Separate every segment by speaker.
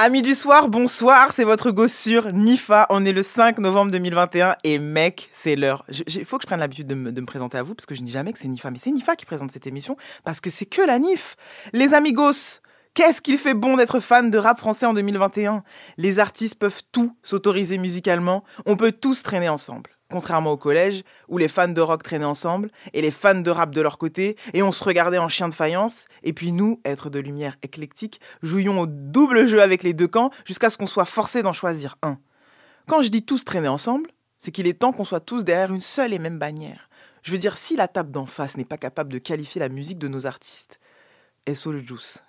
Speaker 1: Amis du soir, bonsoir, c'est votre go sur Nifa. On est le 5 novembre 2021 et mec, c'est l'heure. Il faut que je prenne l'habitude de, me, présenter à vous parce que je ne dis jamais que c'est Nifa, mais c'est Nifa qui présente cette émission parce que c'est que la Nif. Les amigos, Qu'est-ce qu'il fait bon d'être fan de rap français en 2021 Les artistes peuvent tout s'autoriser musicalement, on peut tous traîner ensemble contrairement au collège, où les fans de rock traînaient ensemble, et les fans de rap de leur côté, et on se regardait en chien de faïence, et puis nous, être de lumière éclectique, jouions au double jeu avec les deux camps, jusqu'à ce qu'on soit forcé d'en choisir un. Quand je dis tous traîner ensemble, c'est qu'il est temps qu'on soit tous derrière une seule et même bannière. Je veux dire, si la table d'en face n'est pas capable de qualifier la musique de nos artistes, SO le juice?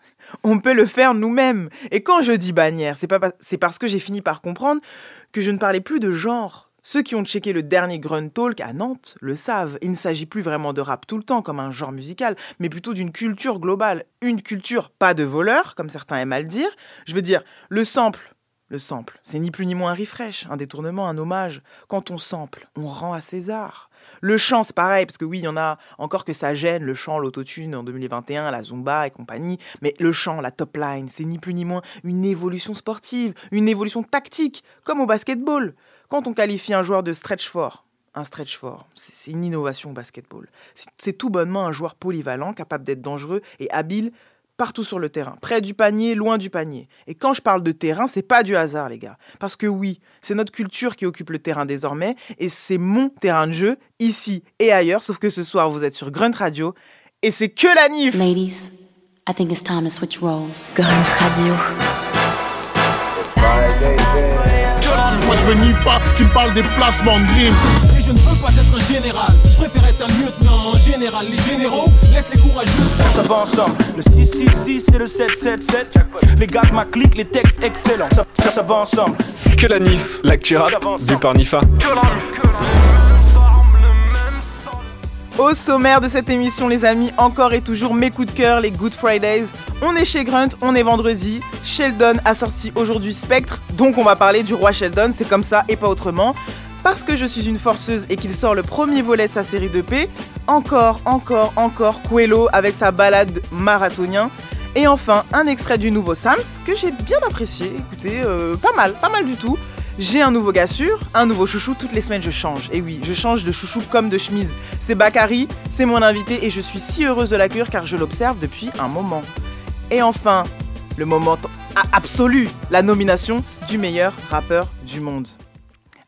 Speaker 1: On peut le faire nous-mêmes. Et quand je dis bannière, c'est parce que j'ai fini par comprendre que je ne parlais plus de genre, ceux qui ont checké le dernier Grunt Talk à Nantes le savent. Il ne s'agit plus vraiment de rap tout le temps comme un genre musical, mais plutôt d'une culture globale. Une culture pas de voleur, comme certains aiment à le dire. Je veux dire, le sample, le sample, c'est ni plus ni moins un refresh, un détournement, un hommage. Quand on sample, on rend à César. Le chant, c'est pareil, parce que oui, il y en a encore que ça gêne, le chant, l'autotune en 2021, la zumba et compagnie, mais le chant, la top line, c'est ni plus ni moins une évolution sportive, une évolution tactique, comme au basketball. Quand on qualifie un joueur de stretch fort, un stretch fort, c'est une innovation au basketball. C'est tout bonnement un joueur polyvalent, capable d'être dangereux et habile partout sur le terrain, près du panier, loin du panier. Et quand je parle de terrain, c'est pas du hasard, les gars. Parce que oui, c'est notre culture qui occupe le terrain désormais, et c'est mon terrain de jeu, ici et ailleurs, sauf que ce soir, vous êtes sur Grunt Radio, et c'est que la NIF
Speaker 2: Ladies, I think it's time to switch roles. Grunt Radio.
Speaker 3: Moi je veux Nifa qui me parle des placements de.
Speaker 4: Et je ne veux pas être un général, je préfère être un lieutenant général. Les généraux laissent les courageux.
Speaker 5: Ça va ensemble, le 666 et le 777. Les gars de ma clique, les textes excellents. Ça, ça, ça va ensemble.
Speaker 6: Que la NIF, l'actu rap, vu par Nifa. Que la NIF, que la NIF.
Speaker 1: Au sommaire de cette émission, les amis, encore et toujours mes coups de cœur, les Good Fridays. On est chez Grunt, on est vendredi. Sheldon a sorti aujourd'hui Spectre, donc on va parler du roi Sheldon, c'est comme ça et pas autrement. Parce que je suis une forceuse et qu'il sort le premier volet de sa série de paix, encore, encore, encore Quello avec sa balade marathonien. Et enfin, un extrait du nouveau Sams que j'ai bien apprécié. Écoutez, euh, pas mal, pas mal du tout. J'ai un nouveau gars un nouveau chouchou, toutes les semaines je change. Et oui, je change de chouchou comme de chemise. C'est Bakary, c'est mon invité et je suis si heureuse de l'accueillir car je l'observe depuis un moment. Et enfin, le moment absolu, la nomination du meilleur rappeur du monde.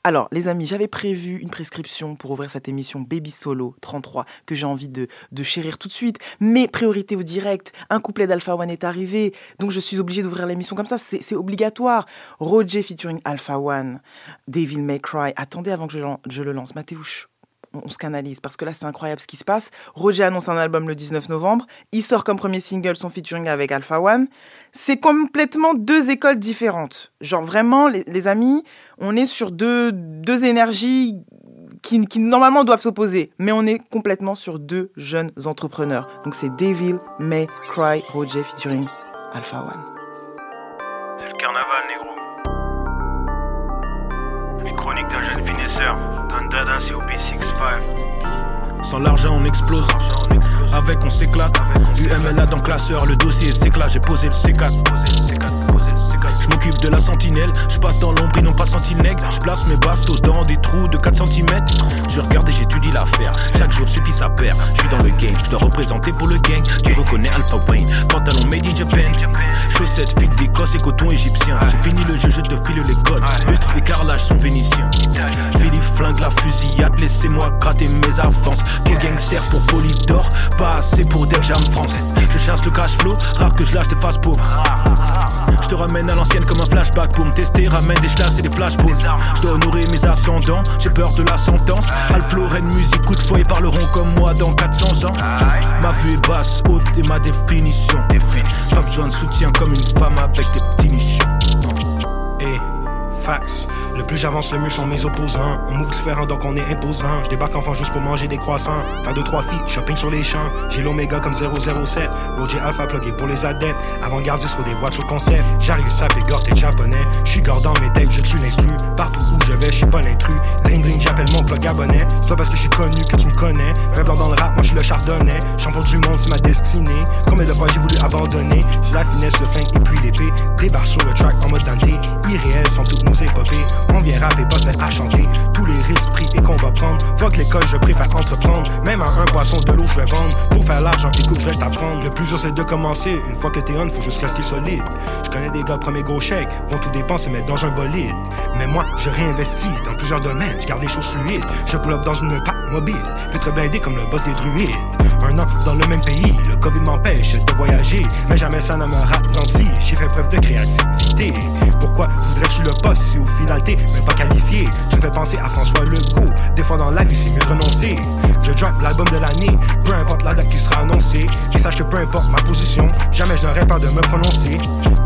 Speaker 1: Alors, les amis, j'avais prévu une prescription pour ouvrir cette émission Baby Solo 33 que j'ai envie de, de chérir tout de suite. Mais priorité au direct, un couplet d'Alpha One est arrivé, donc je suis obligé d'ouvrir l'émission comme ça, c'est obligatoire. Roger featuring Alpha One, Devil May Cry. Attendez avant que je, je le lance. Mathéouche, on, se canalise parce que là c'est incroyable ce qui se passe. Roger annonce un album le 19 novembre, il sort comme premier single son featuring avec Alpha One. C'est complètement deux écoles différentes. Genre vraiment les, amis, on est sur deux, deux énergies qui, qui, normalement doivent s'opposer, mais on est complètement sur deux jeunes entrepreneurs. Donc c'est Devil May Cry Roger featuring Alpha One.
Speaker 7: C'est le carnaval, négro. Les chroniques d'un jeune finesseur. Dada COP65.
Speaker 8: Sans l'argent, on explose. Avec, on s'éclate. UMLA dans classeur, le dossier s'éclate. J'ai posé le C4. Je m'occupe de la sentinelle, je passe dans l'ombre, ils n'ont pas senti le. Je place mes bastos dans des trous de 4 cm. Je regarde et j'étudie l'affaire. Chaque jour suffit sa paire. Je suis dans le game, je dois représenter pour le gang. Tu reconnais Alpha Wayne, pantalon made in Japan. Chaussettes, fil d'Écosse et coton égyptien. J'ai fini le jeu, je te file les codes. Lustre et carrelage sont vénitiens. Philippe flingue la fusillade, laissez-moi gratter mes avances. Quel gangster pour Polydor, pas assez pour Def Jam France. Je cherche le cash flow, rare que je lâche des faces pauvres. Je ramène à l'ancienne comme un flashback pour me tester. Ramène des chlass et des flashballs. Je dois honorer mes ascendants, j'ai peur de la sentence. Alfloren, musique, coup de fouet, parleront comme moi dans 400 ans. Ma vue est basse, haute et ma définition. Pas besoin de soutien comme une femme avec des petits nichons.
Speaker 9: Et Le plus j'avance, le mieux sont mes opposants. On move différent donc on est imposant. Je débarque enfin juste pour manger des croissants. Faire deux, trois filles, shopping sur les champs. J'ai l'oméga comme 007. Roger Alpha plugué pour les adeptes. Avant-gardiste sur des voitures concept. J'arrive, ça fait gore, t'es japonais. J'suis gore dans mes textes, je suis l'instru. Partout où je vais, j'suis pas l'intrus. Ring ring, j'appelle mon plug abonné. C'est pas parce que j'suis connu que tu me connais. Blanc dans le rap, moi je suis le chardonnay. Champion du monde, c'est ma destinée. Combien de fois j'ai voulu abandonner? C'est la finesse, le flingue et puis l'épée. Débarque sur le track en mode Dante. Irréel sont On vient rapper, se mettre à chanter. Tous les risques pris et qu'on va prendre. Fuck l'école, je préfère entreprendre. Même à un poisson de l'eau, je vais vendre. Pour faire l'argent, écoute, je vais t'apprendre. Le plus dur, c'est de commencer. Une fois que t'es on, faut juste rester solide. Je connais des gars, premier gros chèque, vont tout dépenser, mettre dans un bolide. Mais moi, je réinvestis dans plusieurs domaines. Je garde les choses fluides. Je pull up dans une pack mobile. Vitre blindé comme le boss des druides. Un an dans le même pays, le Covid m'empêche de voyager. Mais jamais ça ne me ralentit. J'ai fait preuve de créativité. Pourquoi voudrais-tu le poste? Si au final t'es même pas qualifié? Tu me fais penser à François Legault. Dans la vie, c'est mieux renoncer. Je drop l'album de l'année, peu importe la date qui sera annoncée. Et sache que peu importe ma position, jamais je n'aurais pas de me prononcer.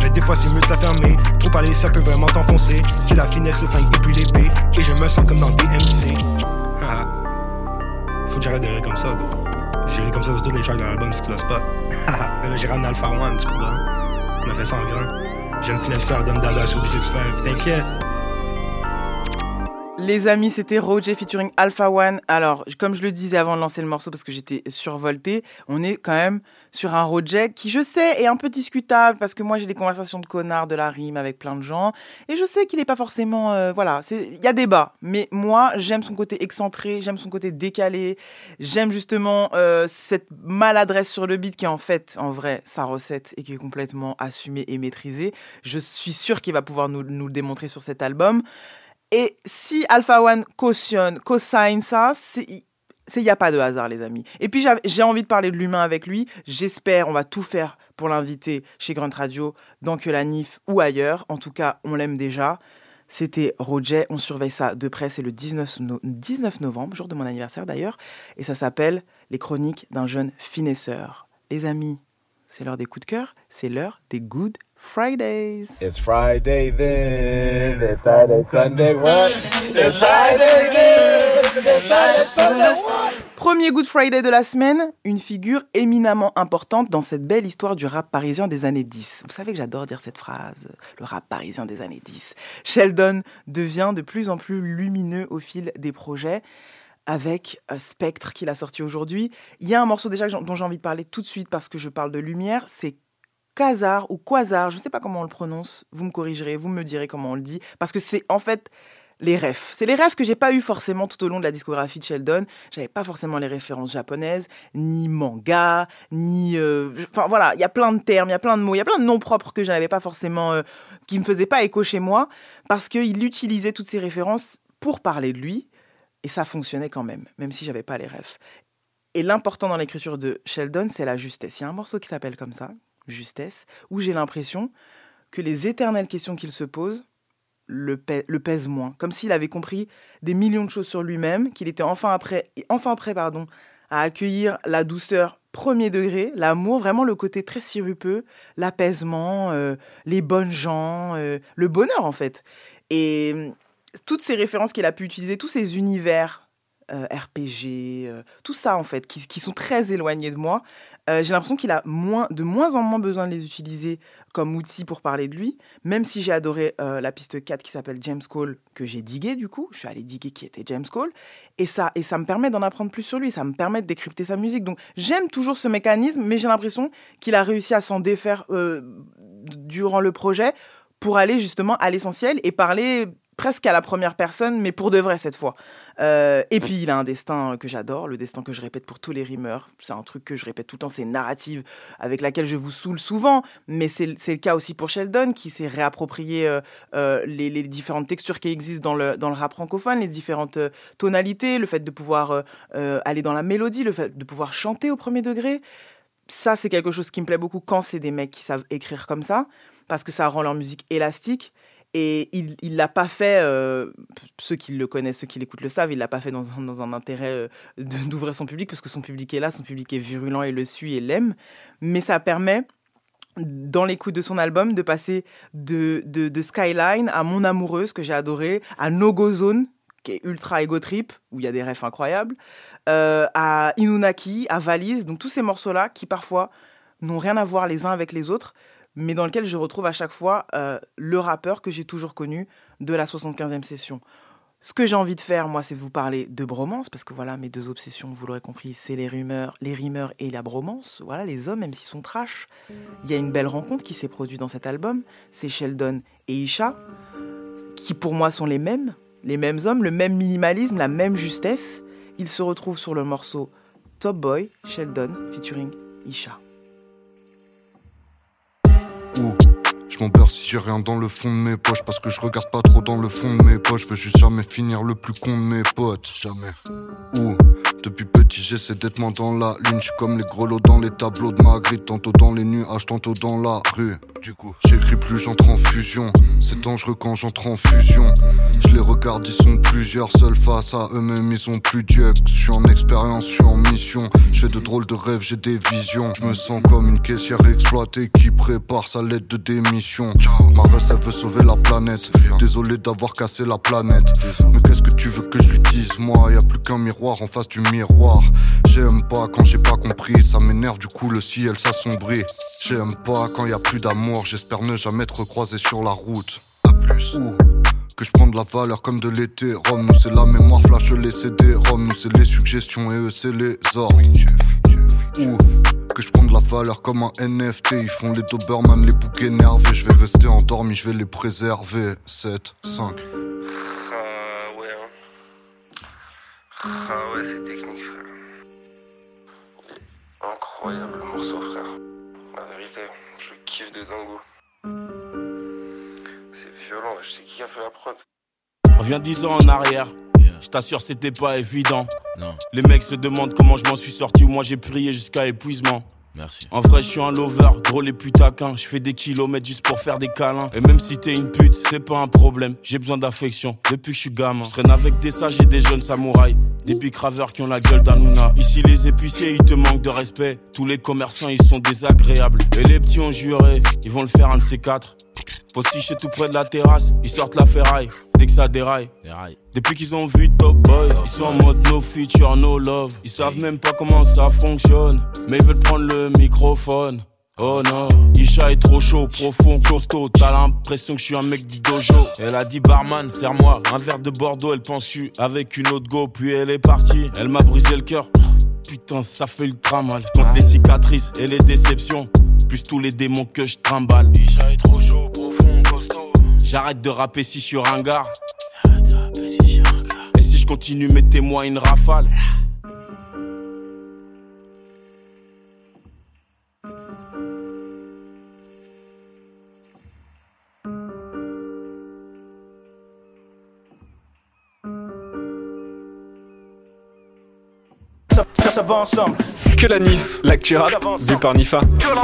Speaker 9: Mais des fois, c'est mieux de la fermer. Trop parler, ça peut vraiment t'enfoncer. C'est la finesse, le flingue et puis l'épée. Et je me sens comme dans DMC. Ah. Faut que j'arrête de rire comme ça, ri comme ça sur tous les tracks de l'album, ce qui le spot. Mais là, j'ai ramené Alpha One, tu comprends? On a fait ça en grand. Jeune finesseur, donne dada sur B65. T'inquiète.
Speaker 1: Les amis, c'était Roger featuring Alpha One. Alors, comme je le disais avant de lancer le morceau parce que j'étais survolté, on est quand même sur un Roger qui, je sais, est un peu discutable parce que moi j'ai des conversations de connards de la rime avec plein de gens et je sais qu'il n'est pas forcément. euh, voilà, il y a débat. Mais moi, j'aime son côté excentré, j'aime son côté décalé, j'aime justement euh, cette maladresse sur le beat qui est en fait, en vrai, sa recette et qui est complètement assumée et maîtrisée. Je suis sûr qu'il va pouvoir nous, nous le démontrer sur cet album. Et si Alpha One cautionne, co-signe ça, c'est il n'y a pas de hasard, les amis. Et puis, j'ai envie de parler de l'humain avec lui. J'espère, on va tout faire pour l'inviter chez Grunt Radio, dans Que la Nif ou ailleurs. En tout cas, on l'aime déjà. C'était Roger. On surveille ça de près. C'est le 19, no- 19 novembre, jour de mon anniversaire d'ailleurs. Et ça s'appelle Les chroniques d'un jeune finesseur. Les amis, c'est l'heure des coups de cœur. C'est l'heure des Good Fridays.
Speaker 10: It's Friday then, it's Saturday, Sunday, what? It's Friday then, it's Saturday, Sunday, what?
Speaker 1: Premier Good Friday de la semaine, une figure éminemment importante dans cette belle histoire du rap parisien des années 10. Vous savez que j'adore dire cette phrase, le rap parisien des années 10. Sheldon devient de plus en plus lumineux au fil des projets avec euh, Spectre qu'il a sorti aujourd'hui. Il y a un morceau déjà dont j'ai envie de parler tout de suite parce que je parle de lumière, c'est Quasar ou Quasar, je ne sais pas comment on le prononce, vous me corrigerez, vous me direz comment on le dit, parce que c'est en fait les refs. C'est les refs que j'ai pas eu forcément tout au long de la discographie de Sheldon. J'avais pas forcément les références japonaises, ni manga, ni. euh, Enfin voilà, il y a plein de termes, il y a plein de mots, il y a plein de noms propres que je n'avais pas forcément. euh, qui me faisaient pas écho chez moi, parce qu'il utilisait toutes ces références pour parler de lui, et ça fonctionnait quand même, même si j'avais pas les refs. Et l'important dans l'écriture de Sheldon, c'est la justesse. Il y a un morceau qui s'appelle comme ça, Justesse, où j'ai l'impression que les éternelles questions qu'il se pose le, le pèsent moins. Comme s'il avait compris des millions de choses sur lui-même, qu'il était enfin, après, enfin prêt pardon, à accueillir la douceur premier degré, l'amour, vraiment le côté très sirupeux, l'apaisement, euh, les bonnes gens, euh, le bonheur en fait. Et euh, toutes ces références qu'il a pu utiliser, tous ces univers euh, RPG, tout ça en fait, qui, qui sont très éloignés de moi, euh, j'ai l'impression qu'il a moins, de moins en moins besoin de les utiliser comme outil pour parler de lui, même si j'ai adoré euh, la piste 4 qui s'appelle James Cole, que j'ai digué du coup, je suis allé diguer qui était James Cole, et ça, et ça me permet d'en apprendre plus sur lui, ça me permet de décrypter sa musique. Donc j'aime toujours ce mécanisme, mais j'ai l'impression qu'il a réussi à s'en défaire euh, durant le projet pour aller justement à l'essentiel et parler presque à la première personne, mais pour de vrai cette fois. Euh, et puis il a un destin que j'adore, le destin que je répète pour tous les rimeurs. C'est un truc que je répète tout le temps, c'est une narrative avec laquelle je vous saoule souvent, mais c'est le cas aussi pour Sheldon qui s'est réapproprié euh, euh, les, les différentes textures qui existent dans le, dans le rap francophone, les différentes tonalités, le fait de pouvoir aller dans la mélodie, le fait de pouvoir chanter au premier degré. Ça, c'est quelque chose qui me plaît beaucoup quand c'est des mecs qui savent écrire comme ça, parce que ça rend leur musique élastique. Et il il l'a pas fait, euh, ceux qui le connaissent, ceux qui l'écoutent le savent, il l'a pas fait dans un, intérêt euh, d'ouvrir son public, parce que son public est là, son public est virulent et le suit et l'aime. Mais ça permet, dans l'écoute de son album, de passer de, de, de Skyline à Mon Amoureuse, que j'ai adoré, à No Go Zone, qui est ultra ego trip, où il y a des refs incroyables, euh, à Inunaki, à Valise, donc tous ces morceaux-là qui parfois n'ont rien à voir les uns avec les autres, mais dans lequel je retrouve à chaque fois euh, le rappeur que j'ai toujours connu de la 75e session. Ce que j'ai envie de faire, moi, c'est vous parler de bromance, parce que voilà, mes deux obsessions, vous l'aurez compris, c'est les rumeurs, les rimeurs et la bromance. Voilà, les hommes, même s'ils sont trash. Il y a une belle rencontre qui s'est produite dans cet album. C'est Sheldon et Isha, qui pour moi sont les mêmes, les mêmes hommes, le même minimalisme, la même justesse. Ils se retrouvent sur le morceau Top Boy, Sheldon, featuring Isha.
Speaker 11: Je m'en si j'ai rien dans le fond de mes poches Parce que je regarde pas trop dans le fond de mes poches. Je veux juste jamais finir le plus con de mes potes. Jamais. Ouh depuis petit j'essaie d'être moins dans la lune. Je comme les grelots dans les tableaux de ma grille Tantôt dans les nuages, tantôt dans la rue J'écris plus, j'entre en fusion. C'est dangereux quand j'entre en fusion. Je les regarde, ils sont plusieurs Seuls face à eux-mêmes, ils ont plus d'yeux Je suis en expérience, je suis en mission. Je fais de drôles de rêves, j'ai des visions. Je me sens comme une caissière exploitée Qui prépare sa lettre de démission. Ma elle veut sauver la planète. Désolé d'avoir cassé la planète. Mais qu'est-ce que tu veux que je lui dise Moi, y a plus qu'un miroir en face du miroir. J'aime pas quand j'ai pas compris, ça m'énerve du coup le ciel s'assombrit. J'aime pas quand y a plus d'amour, j'espère ne jamais être croisé sur la route. Ou que je prends de la valeur comme de l'été. Rome, nous c'est la mémoire, flash les CD. Rome, nous c'est les suggestions et eux c'est les ordres. Ou que je prends de la valeur comme un NFT. Ils font les Doberman, les boucs énervés. Je vais rester endormi, je vais les préserver. 7, 5.
Speaker 12: Ah ouais, c'est technique, frère. Incroyable le morceau, frère. La vérité, je kiffe de dingo. C'est violent, je sais qui a fait la prod.
Speaker 5: On vient 10 ans en arrière. Je t'assure, c'était pas évident. Non. Les mecs se demandent comment je m'en suis sorti ou moi j'ai prié jusqu'à épuisement. En vrai, je suis un lover, gros les plus taquins. Je fais des kilomètres juste pour faire des câlins. Et même si t'es une pute, c'est pas un problème. J'ai besoin d'affection depuis que je suis gamin. Je traîne avec des sages et des jeunes samouraïs. Des bicraveurs qui ont la gueule d'Anouna. Ici, les épiciers, ils te manquent de respect. Tous les commerçants, ils sont désagréables. Et les petits ont juré, ils vont le faire un de ces quatre. Postiche tout près de la terrasse, ils sortent la ferraille. Dès que ça déraille, Depuis qu'ils ont vu Top Boy, ils sont en mode no future, no love. Ils savent même pas comment ça fonctionne, mais ils veulent prendre le microphone. Oh non, Isha est trop chaud, profond, costaud. T'as l'impression que je suis un mec du dojo. Elle a dit barman, serre-moi un verre de Bordeaux. Elle pense je avec une autre go, puis elle est partie. Elle m'a brisé le cœur. Putain, ça fait ultra mal. Contre les cicatrices et les déceptions, plus tous les démons que je trimballe. Isha est trop chaud. J'arrête de rapper si je suis ringard. Et si je continue, mettez-moi une rafale.
Speaker 6: Ça, ça, ça va ensemble. Que la NIF, l'actu rap, vu par Nifa.
Speaker 13: Encore,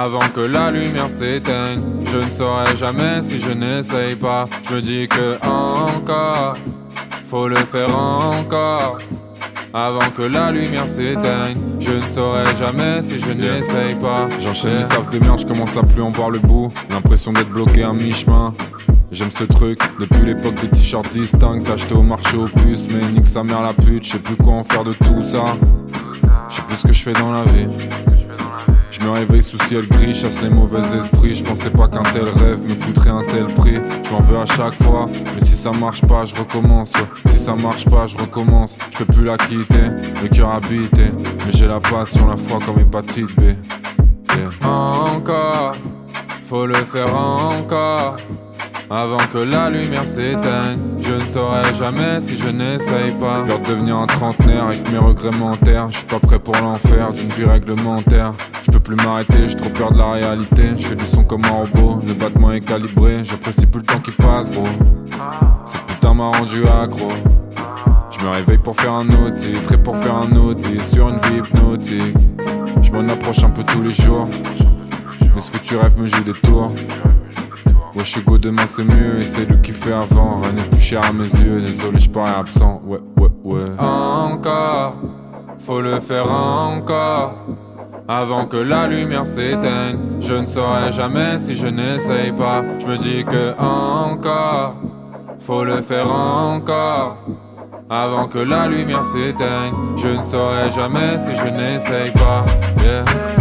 Speaker 13: Avant que la lumière s'éteigne, je ne saurais jamais si je n'essaye pas. Je me dis que encore, faut le faire encore. Avant que la lumière s'éteigne, je ne saurais jamais si je n'essaye pas. J'enchaîne taf de merde, je commence à plus en voir le bout. L'impression d'être bloqué à mi-chemin. J'aime ce truc, depuis l'époque des t-shirts distincts, acheté au marché aux puces, mais nique sa mère la pute, je sais plus quoi en faire de tout ça. Je sais plus ce que je fais dans la vie. Je me réveille sous ciel gris, chasse les mauvais esprits. Je pensais pas qu'un tel rêve me coûterait un tel prix. Je m'en veux à chaque fois, mais si ça marche pas, je recommence. Si ça marche pas, je recommence. Je peux plus la quitter, le cœur habité. Mais j'ai la passion, la foi comme hépatite B. Encore, faut le faire encore. Avant que la lumière s'éteigne, je ne saurais jamais si je n'essaye pas. Peur de devenir un trentenaire avec mes regrets mentaires. Je suis pas prêt pour l'enfer d'une vie réglementaire. Je peux plus m'arrêter, j'ai trop peur de la réalité. Je fais du son comme un robot, le battement est calibré. J'apprécie plus le temps qui passe, gros. Cette putain m'a rendu accro. Je me réveille pour faire un autre titre et pour faire un autre sur une vie hypnotique. Je m'en approche un peu tous les jours. Mais ce foutu rêve me joue des tours. Ouais, je suis go demain c'est mieux et c'est lui qui fait avant. Rien n'est plus cher à mes yeux, désolé, je parais absent. Ouais, ouais, ouais. Encore, faut le faire encore. Avant que la lumière s'éteigne, je ne saurais jamais si je n'essaye pas. Je me dis que encore, faut le faire encore. Avant que la lumière s'éteigne, je ne saurais jamais si je n'essaye pas. Yeah.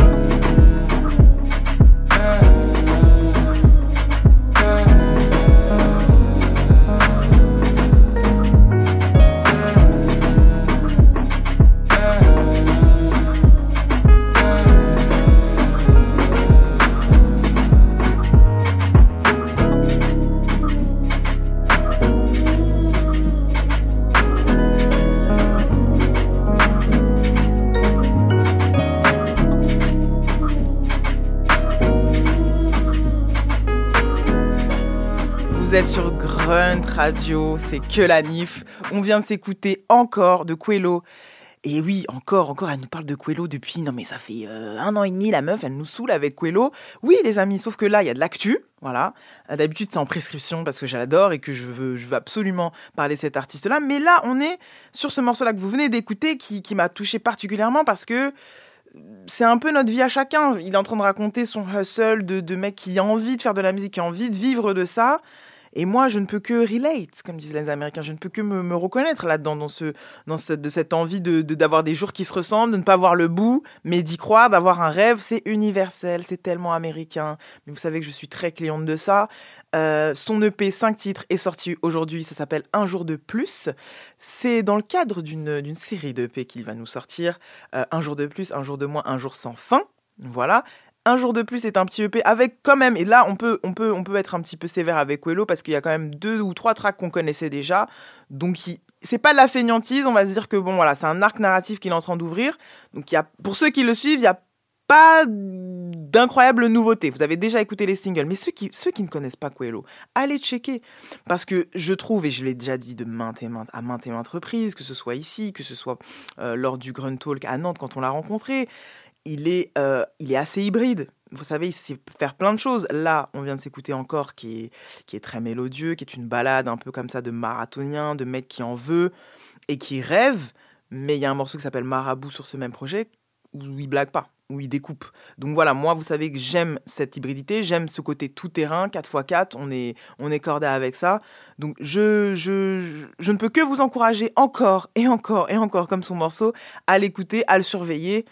Speaker 1: Vous êtes sur Grunt Radio, c'est que la NIF. On vient de s'écouter encore de Quello. Et oui, encore, encore, elle nous parle de Quello depuis. Non, mais ça fait euh, un an et demi, la meuf, elle nous saoule avec Quello. Oui, les amis, sauf que là, il y a de l'actu. Voilà. Euh, D'habitude, c'est en prescription parce que j'adore et que je veux, absolument parler de cet artiste-là. Mais là, on est sur ce morceau-là que vous venez d'écouter qui, m'a touché particulièrement parce que c'est un peu notre vie à chacun. Il est en train de raconter son hustle de, de mec qui a envie de faire de la musique, qui a envie de vivre de ça. Et moi, je ne peux que relate, comme disent les Américains. Je ne peux que me, reconnaître là-dedans, dans, ce, dans ce, de cette envie de, de- d'avoir des jours qui se ressemblent, de ne pas voir le bout, mais d'y croire, d'avoir un rêve. C'est universel, c'est tellement américain. Mais vous savez que je suis très cliente de ça. Euh, son EP 5 titres est sorti aujourd'hui. Ça s'appelle Un jour de plus. C'est dans le cadre d'une, série d'EP qu'il va nous sortir. Euh, un jour de plus, un jour de moins, un jour sans fin. Voilà. Un jour de plus est un petit EP avec quand même, et là on peut, on peut, on peut être un petit peu sévère avec Wello parce qu'il y a quand même deux ou trois tracks qu'on connaissait déjà. Donc c'est pas de la feignantise, on va se dire que bon voilà, c'est un arc narratif qu'il est en train d'ouvrir. Donc y pour ceux qui le suivent, il n'y a pas d'incroyables nouveautés. Vous avez déjà écouté les singles, mais ceux qui, ceux qui ne connaissent pas Coelho, allez checker. Parce que je trouve, et je l'ai déjà dit de maintes maintes, à maintes et maintes reprises, que ce soit ici, que ce soit euh, lors du Grunt Talk à Nantes quand on l'a rencontré, il est, euh, il est assez hybride. Vous savez, il sait faire plein de choses. Là, on vient de s'écouter encore qui est, très mélodieux, qui est une balade un peu comme ça de marathonien, de mec qui en veut et qui rêve. Mais il y a un morceau qui s'appelle Marabout sur ce même projet où il blague pas, où il découpe. Donc voilà, moi, vous savez que j'aime cette hybridité, j'aime ce côté tout-terrain, 4x4, on est, on cordé avec ça. Donc je ne peux que vous encourager encore et encore et encore, comme son morceau, à l'écouter, à le surveiller.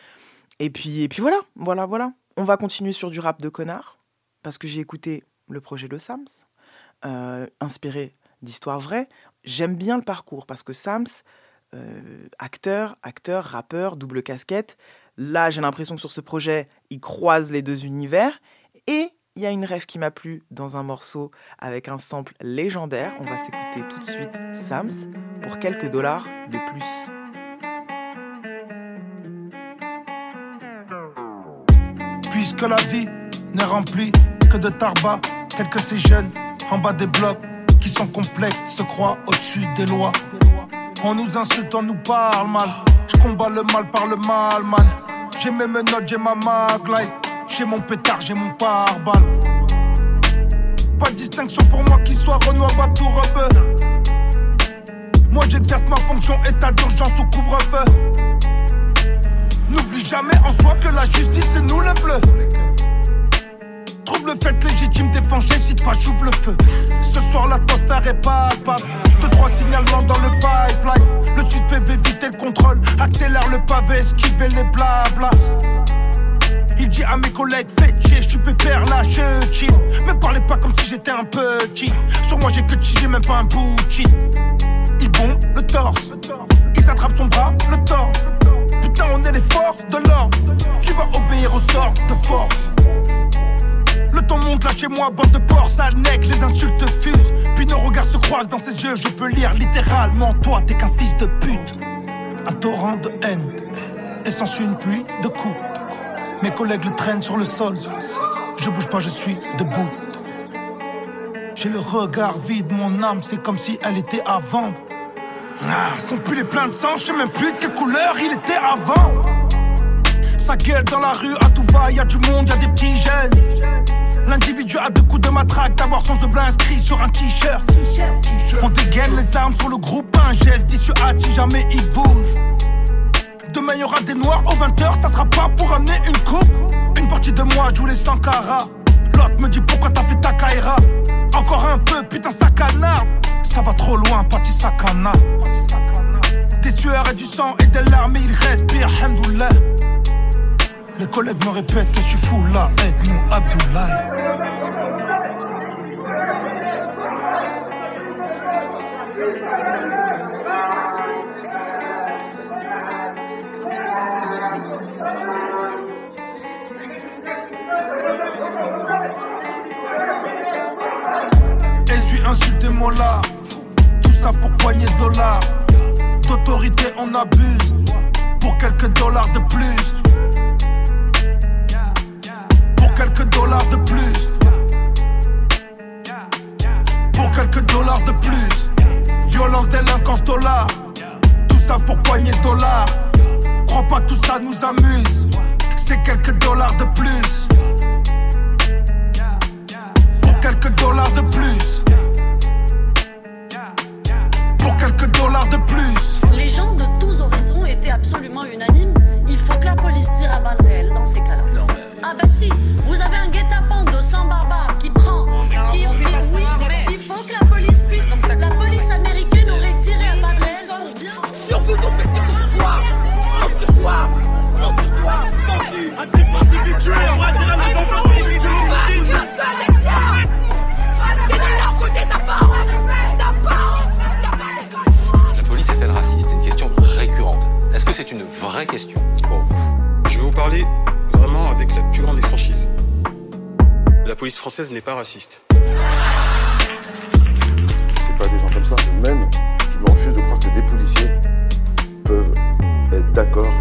Speaker 1: Et puis, et puis voilà, voilà, voilà. On va continuer sur du rap de connard, parce que j'ai écouté le projet de Sams, euh, inspiré d'histoires vraies. J'aime bien le parcours, parce que Sams, euh, acteur, acteur, rappeur, double casquette, là j'ai l'impression que sur ce projet, il croise les deux univers. Et il y a une rêve qui m'a plu dans un morceau avec un sample légendaire. On va s'écouter tout de suite Sams pour quelques dollars de plus.
Speaker 14: Puisque la vie n'est remplie que de tarba, tels que ces jeunes en bas des blocs qui sont complexes, se croient au-dessus des lois. On nous insulte, on nous parle mal. Je combats le mal par le mal, man. J'ai mes menottes, j'ai ma maglite. J'ai mon pétard, j'ai mon pare-balles. Pas de distinction pour moi qui soit Renoir, Batou, rebeu. Moi j'exerce ma fonction état d'urgence ou couvre-feu. N'oublie jamais en soi que la justice c'est nous les bleus. Trouble fait légitime, défense, j'hésite pas, j'ouvre le feu. Ce soir l'atmosphère est palpable. Deux, trois signalements dans le pipeline. Le suspect veut éviter le contrôle. Accélère le pavé, esquiver les blabla. Il dit à mes collègues, faites chier, je suis pépère là, je chill. Me parlez pas comme si j'étais un petit. Sur moi j'ai que chi, j'ai même pas un bouchi. Ils bombe le torse. Ils attrapent son bras, le tord. On est les forces de l'ordre. Tu vas obéir au sort de force. Le temps monte là chez moi, bord de port, sale nec, les insultes fusent. Puis nos regards se croisent dans ses yeux, je peux lire littéralement. Toi, t'es qu'un fils de pute. Un torrent de haine, et s'ensuit une pluie de coups. Mes collègues le traînent sur le sol. Je bouge pas, je suis debout. J'ai le regard vide, mon âme, c'est comme si elle était à vendre. Ah, son pull est plein de sang, je sais même plus de quelle couleur il était avant. Sa gueule dans la rue, à tout va, y a du monde, y a des petits jeunes. L'individu a deux coups de matraque, d'avoir son bleu inscrit sur un t-shirt. On dégaine les armes sur le groupe, un geste dissuasif, jamais il bouge. De Demain y aura des noirs au 20h, ça sera pas pour amener une coupe. Une partie de moi joue les Sankara. L'autre me dit pourquoi t'as fait ta kaira. Encore un peu, putain, ça canard. Ça va trop loin, parti sakana. Des sueurs et du sang et des larmes, il respire, hamdoullah. Les collègues me répètent que je suis fou là, aide-nous, Abdoulaye. Et je suis insulté là ça pour poigner de dollars D'autorité on abuse. Pour quelques dollars de plus. Pour quelques dollars de plus. Pour quelques dollars de plus. Violence, délinquance, dollars. Tout ça pour poigner de dollars Crois pas tout ça nous amuse. C'est quelques dollars de plus
Speaker 15: vraie question pour vous
Speaker 16: Je vais vous parler vraiment avec la plus grande des franchises. La police française n'est pas raciste.
Speaker 17: C'est pas des gens comme ça. Même, je me refuse de croire que des policiers peuvent être d'accord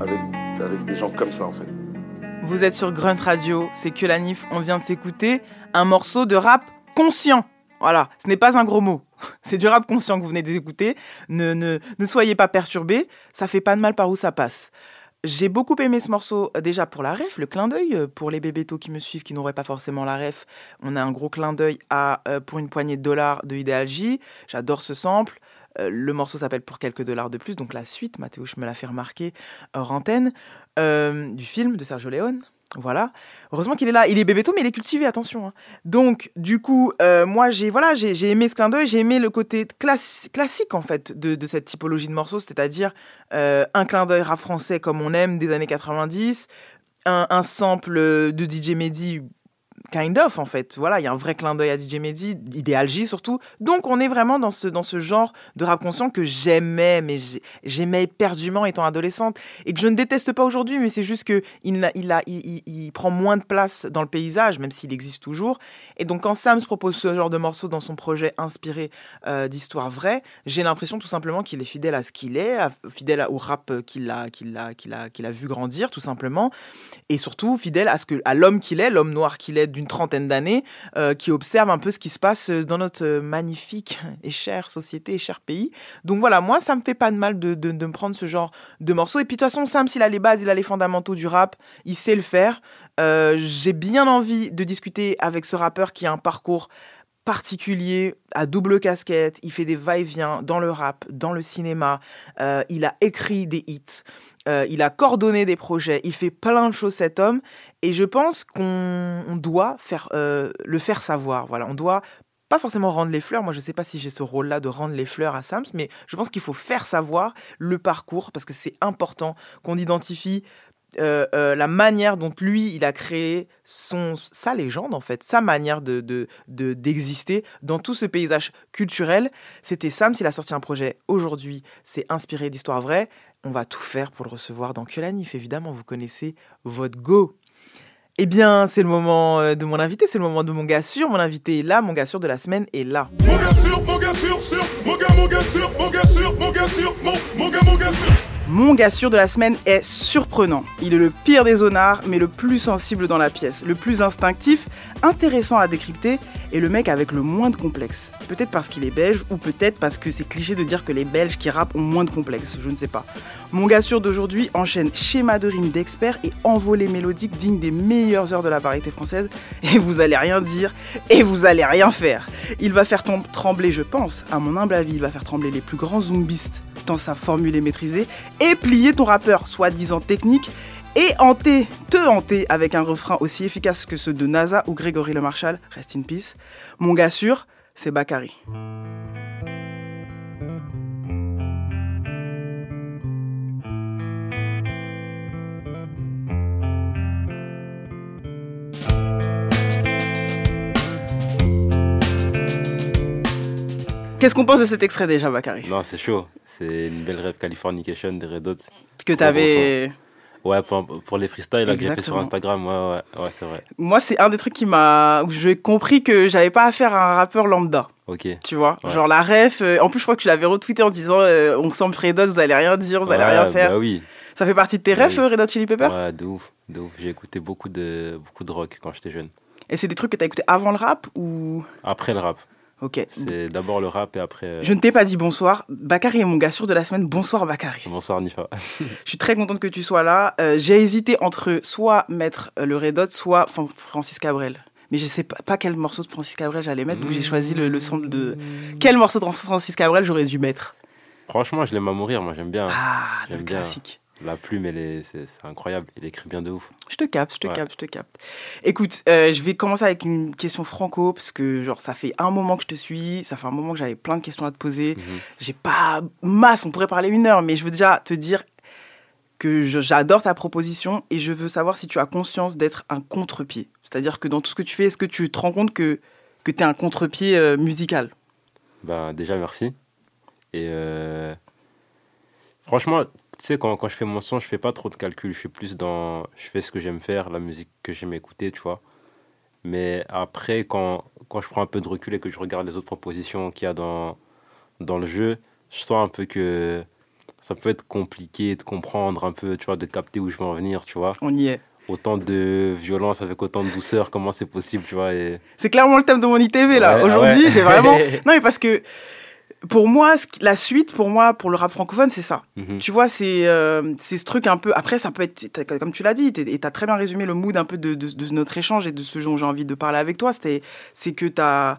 Speaker 17: avec, avec des gens comme ça, en fait.
Speaker 1: Vous êtes sur Grunt Radio, c'est que la NIF, on vient de s'écouter un morceau de rap conscient. Voilà, ce n'est pas un gros mot. C'est du rap conscient que vous venez d'écouter. Ne, ne, soyez pas perturbés, ça fait pas de mal par où ça passe. J'ai beaucoup aimé ce morceau euh, déjà pour la ref, le clin d'œil euh, pour les bébétos qui me suivent qui n'auraient pas forcément la ref. On a un gros clin d'œil à euh, pour une poignée de dollars de Ideal J. J'adore ce sample. Le morceau s'appelle Pour quelques dollars de plus, donc la suite, Mathéo, je me l'a fait remarquer hors antenne, du film de Sergio Leone. Voilà. Heureusement qu'il est là. Il est bébéto, mais il est cultivé, attention. hein. Donc, du coup, euh, moi, j'ai voilà, j'ai aimé ce clin d'œil, j'ai aimé le côté classi- classique, en fait, de, de cette typologie de morceaux, c'est-à-dire euh, un clin d'œil rap français comme on aime des années 90, un, un sample de DJ Mehdi kind of en fait. Voilà, il y a un vrai clin d'œil à DJ Mehdi, idéal J surtout. Donc on est vraiment dans ce, dans ce genre de rap conscient que j'aimais, mais j'ai- j'aimais éperdument étant adolescente et que je ne déteste pas aujourd'hui, mais c'est juste que il, il, a, il, prend moins de place dans le paysage, même s'il existe toujours. Et donc quand Sams propose ce genre de morceau dans son projet inspiré euh, d'histoires vraies, j'ai l'impression tout simplement qu'il est fidèle à ce qu'il est, fidèle au rap qu'il a, qu'il a, qu'il a, qu'il a vu grandir tout simplement, et surtout fidèle à ce que, à l'homme qu'il est, l'homme noir qu'il est d'une trentaine d'années, euh, qui observe un peu ce qui se passe dans notre magnifique et chère société et cher pays. Donc voilà, moi ça me fait pas de mal de, de, me prendre ce genre de morceau. Et puis de toute façon, Sam, s'il a les bases, il a les fondamentaux du rap, il sait le faire. Euh, J'ai bien envie de discuter avec ce rappeur qui a un parcours particulier, à double casquette, il fait des va-et-vient dans le rap, dans le cinéma, euh, il a écrit des hits, euh, il a coordonné des projets, il fait plein de choses cet homme, et je pense qu'on on doit faire, euh, le faire savoir. Voilà, on doit pas forcément rendre les fleurs. Moi, je sais pas si j'ai ce rôle-là de rendre les fleurs à Sams, mais je pense qu'il faut faire savoir le parcours parce que c'est important qu'on identifie euh, la manière dont lui, il a créé son, sa légende, en fait, sa manière de, de, d'exister dans tout ce paysage culturel. C'était Sams, il a sorti un projet aujourd'hui, c'est inspiré d'histoires vraies. On va tout faire pour le recevoir dans Que la Nif, évidemment, vous connaissez votre go. Eh bien, c'est le moment euh, de mon invité, c'est le moment de mon gars sûr. Mon invité est là, mon gars sûr de la semaine est là.
Speaker 3: Mon gars sûr, mon gars sûr, sûr, mon gars, mon gars sûr, mon gars sûr, mon gars sûr, mon gars, mon gars sûr.
Speaker 1: Mon gars sûr de la semaine est surprenant. Il est le pire des honnards, mais le plus sensible dans la pièce, le plus instinctif, intéressant à décrypter, et le mec avec le moins de complexe. Peut-être parce qu'il est belge, ou peut-être parce que c'est cliché de dire que les Belges qui rappent ont moins de complexe, je ne sais pas. Mon gars sûr d'aujourd'hui enchaîne schéma de rime d'expert et envolée mélodique digne des meilleures heures de la variété française, et vous allez rien dire, et vous allez rien faire. Il va faire trembler, je pense, à mon humble avis, il va faire trembler les plus grands zoombistes tant sa formule est maîtrisée, et plier ton rappeur, soi-disant technique, et hanter, te hanter avec un refrain aussi efficace que ceux de NASA ou Grégory Le Marchal, rest in peace. Mon gars sûr, c'est Bakary. Qu'est-ce qu'on pense de cet extrait déjà, Bakary?
Speaker 18: Non, c'est chaud. C'est une belle rêve Californication des Red Hot.
Speaker 1: Que t'avais.
Speaker 18: Ouais, pour, pour les freestyles que j'ai fait sur. Instagram, ouais, ouais, ouais c'est vrai.
Speaker 1: Moi, c'est un des trucs qui m'a. où j'ai compris que j'avais pas affaire à un rappeur lambda.
Speaker 18: Ok.
Speaker 1: Tu vois
Speaker 18: Ouais.
Speaker 1: Genre la ref. euh, en plus, je crois que tu l'avais retweeté en disant euh, On semble Red Hot, vous allez rien dire, vous allez
Speaker 18: Ouais,
Speaker 1: rien faire.
Speaker 18: Bah oui.
Speaker 1: Ça fait partie de tes
Speaker 18: Bah
Speaker 1: refs,
Speaker 18: oui.
Speaker 1: euh, Red Hot Chili Pepper
Speaker 18: Ouais, de ouf, de ouf. J'ai écouté beaucoup de, beaucoup de rock quand j'étais jeune.
Speaker 1: Et c'est des trucs que t'as écouté avant le rap ou?
Speaker 18: Après le rap.
Speaker 1: Ok.
Speaker 18: C'est d'abord le rap et après. euh,
Speaker 1: Je ne t'ai pas dit bonsoir. Bakary est mon gars sûr de la semaine. Bonsoir, Bakary.
Speaker 18: Bonsoir Nifa.
Speaker 1: Je suis très contente que tu sois là. Euh, j'ai hésité entre soit mettre euh, le Red Hot, soit Fran- Francis Cabrel. Mais je sais pas, pas quel morceau de Francis Cabrel j'allais mettre, donc j'ai choisi le, le son de. Quel morceau de Francis Cabrel j'aurais dû mettre?
Speaker 18: Franchement, je l'aime à mourir, moi j'aime bien.
Speaker 1: Ah,
Speaker 18: j'aime
Speaker 1: le
Speaker 18: bien.
Speaker 1: classique.
Speaker 18: La plume, est, c'est, incroyable. Il écrit bien de ouf.
Speaker 1: Je te capte, je te
Speaker 18: Ouais.
Speaker 1: capte, je te capte. Écoute, euh, je vais commencer avec une question franco, parce que genre ça fait un moment que je te suis, ça fait un moment que j'avais plein de questions à te poser.
Speaker 18: Mhm.
Speaker 1: J'ai pas masse, on pourrait parler une heure, mais je veux déjà te dire que j'adore ta proposition et je veux savoir si tu as conscience d'être un contre-pied. C'est-à-dire que dans tout ce que tu fais, est-ce que tu te rends compte que, que tu es un contre-pied euh, musical?
Speaker 18: Ben, déjà, merci. Et euh, franchement, tu sais, quand, quand je fais mon son, je fais pas trop de calculs. Je suis plus dans. Je fais ce que j'aime faire, la musique que j'aime écouter, tu vois. Mais après, quand, quand je prends un peu de recul et que je regarde les autres propositions qu'il y a dans, dans le jeu, je sens un peu que ça peut être compliqué de comprendre un peu, tu vois, de capter où je veux en venir, tu vois.
Speaker 1: On y est.
Speaker 18: Autant de violence avec autant de douceur, comment c'est possible, tu vois. Et...
Speaker 1: C'est clairement le thème de mon ITV là.
Speaker 18: Ouais, ah
Speaker 1: Aujourd'hui,
Speaker 18: ouais.
Speaker 1: j'ai vraiment. Non, mais parce que pour moi, la suite, pour moi, pour le rap francophone, c'est ça.
Speaker 18: Mhm.
Speaker 1: Tu vois, c'est euh, ce truc un peu. Après, ça peut être, comme tu l'as dit, et tu as très bien résumé le mood un peu de, de- de notre échange et de ce dont j'ai envie de parler avec toi. C'est que as,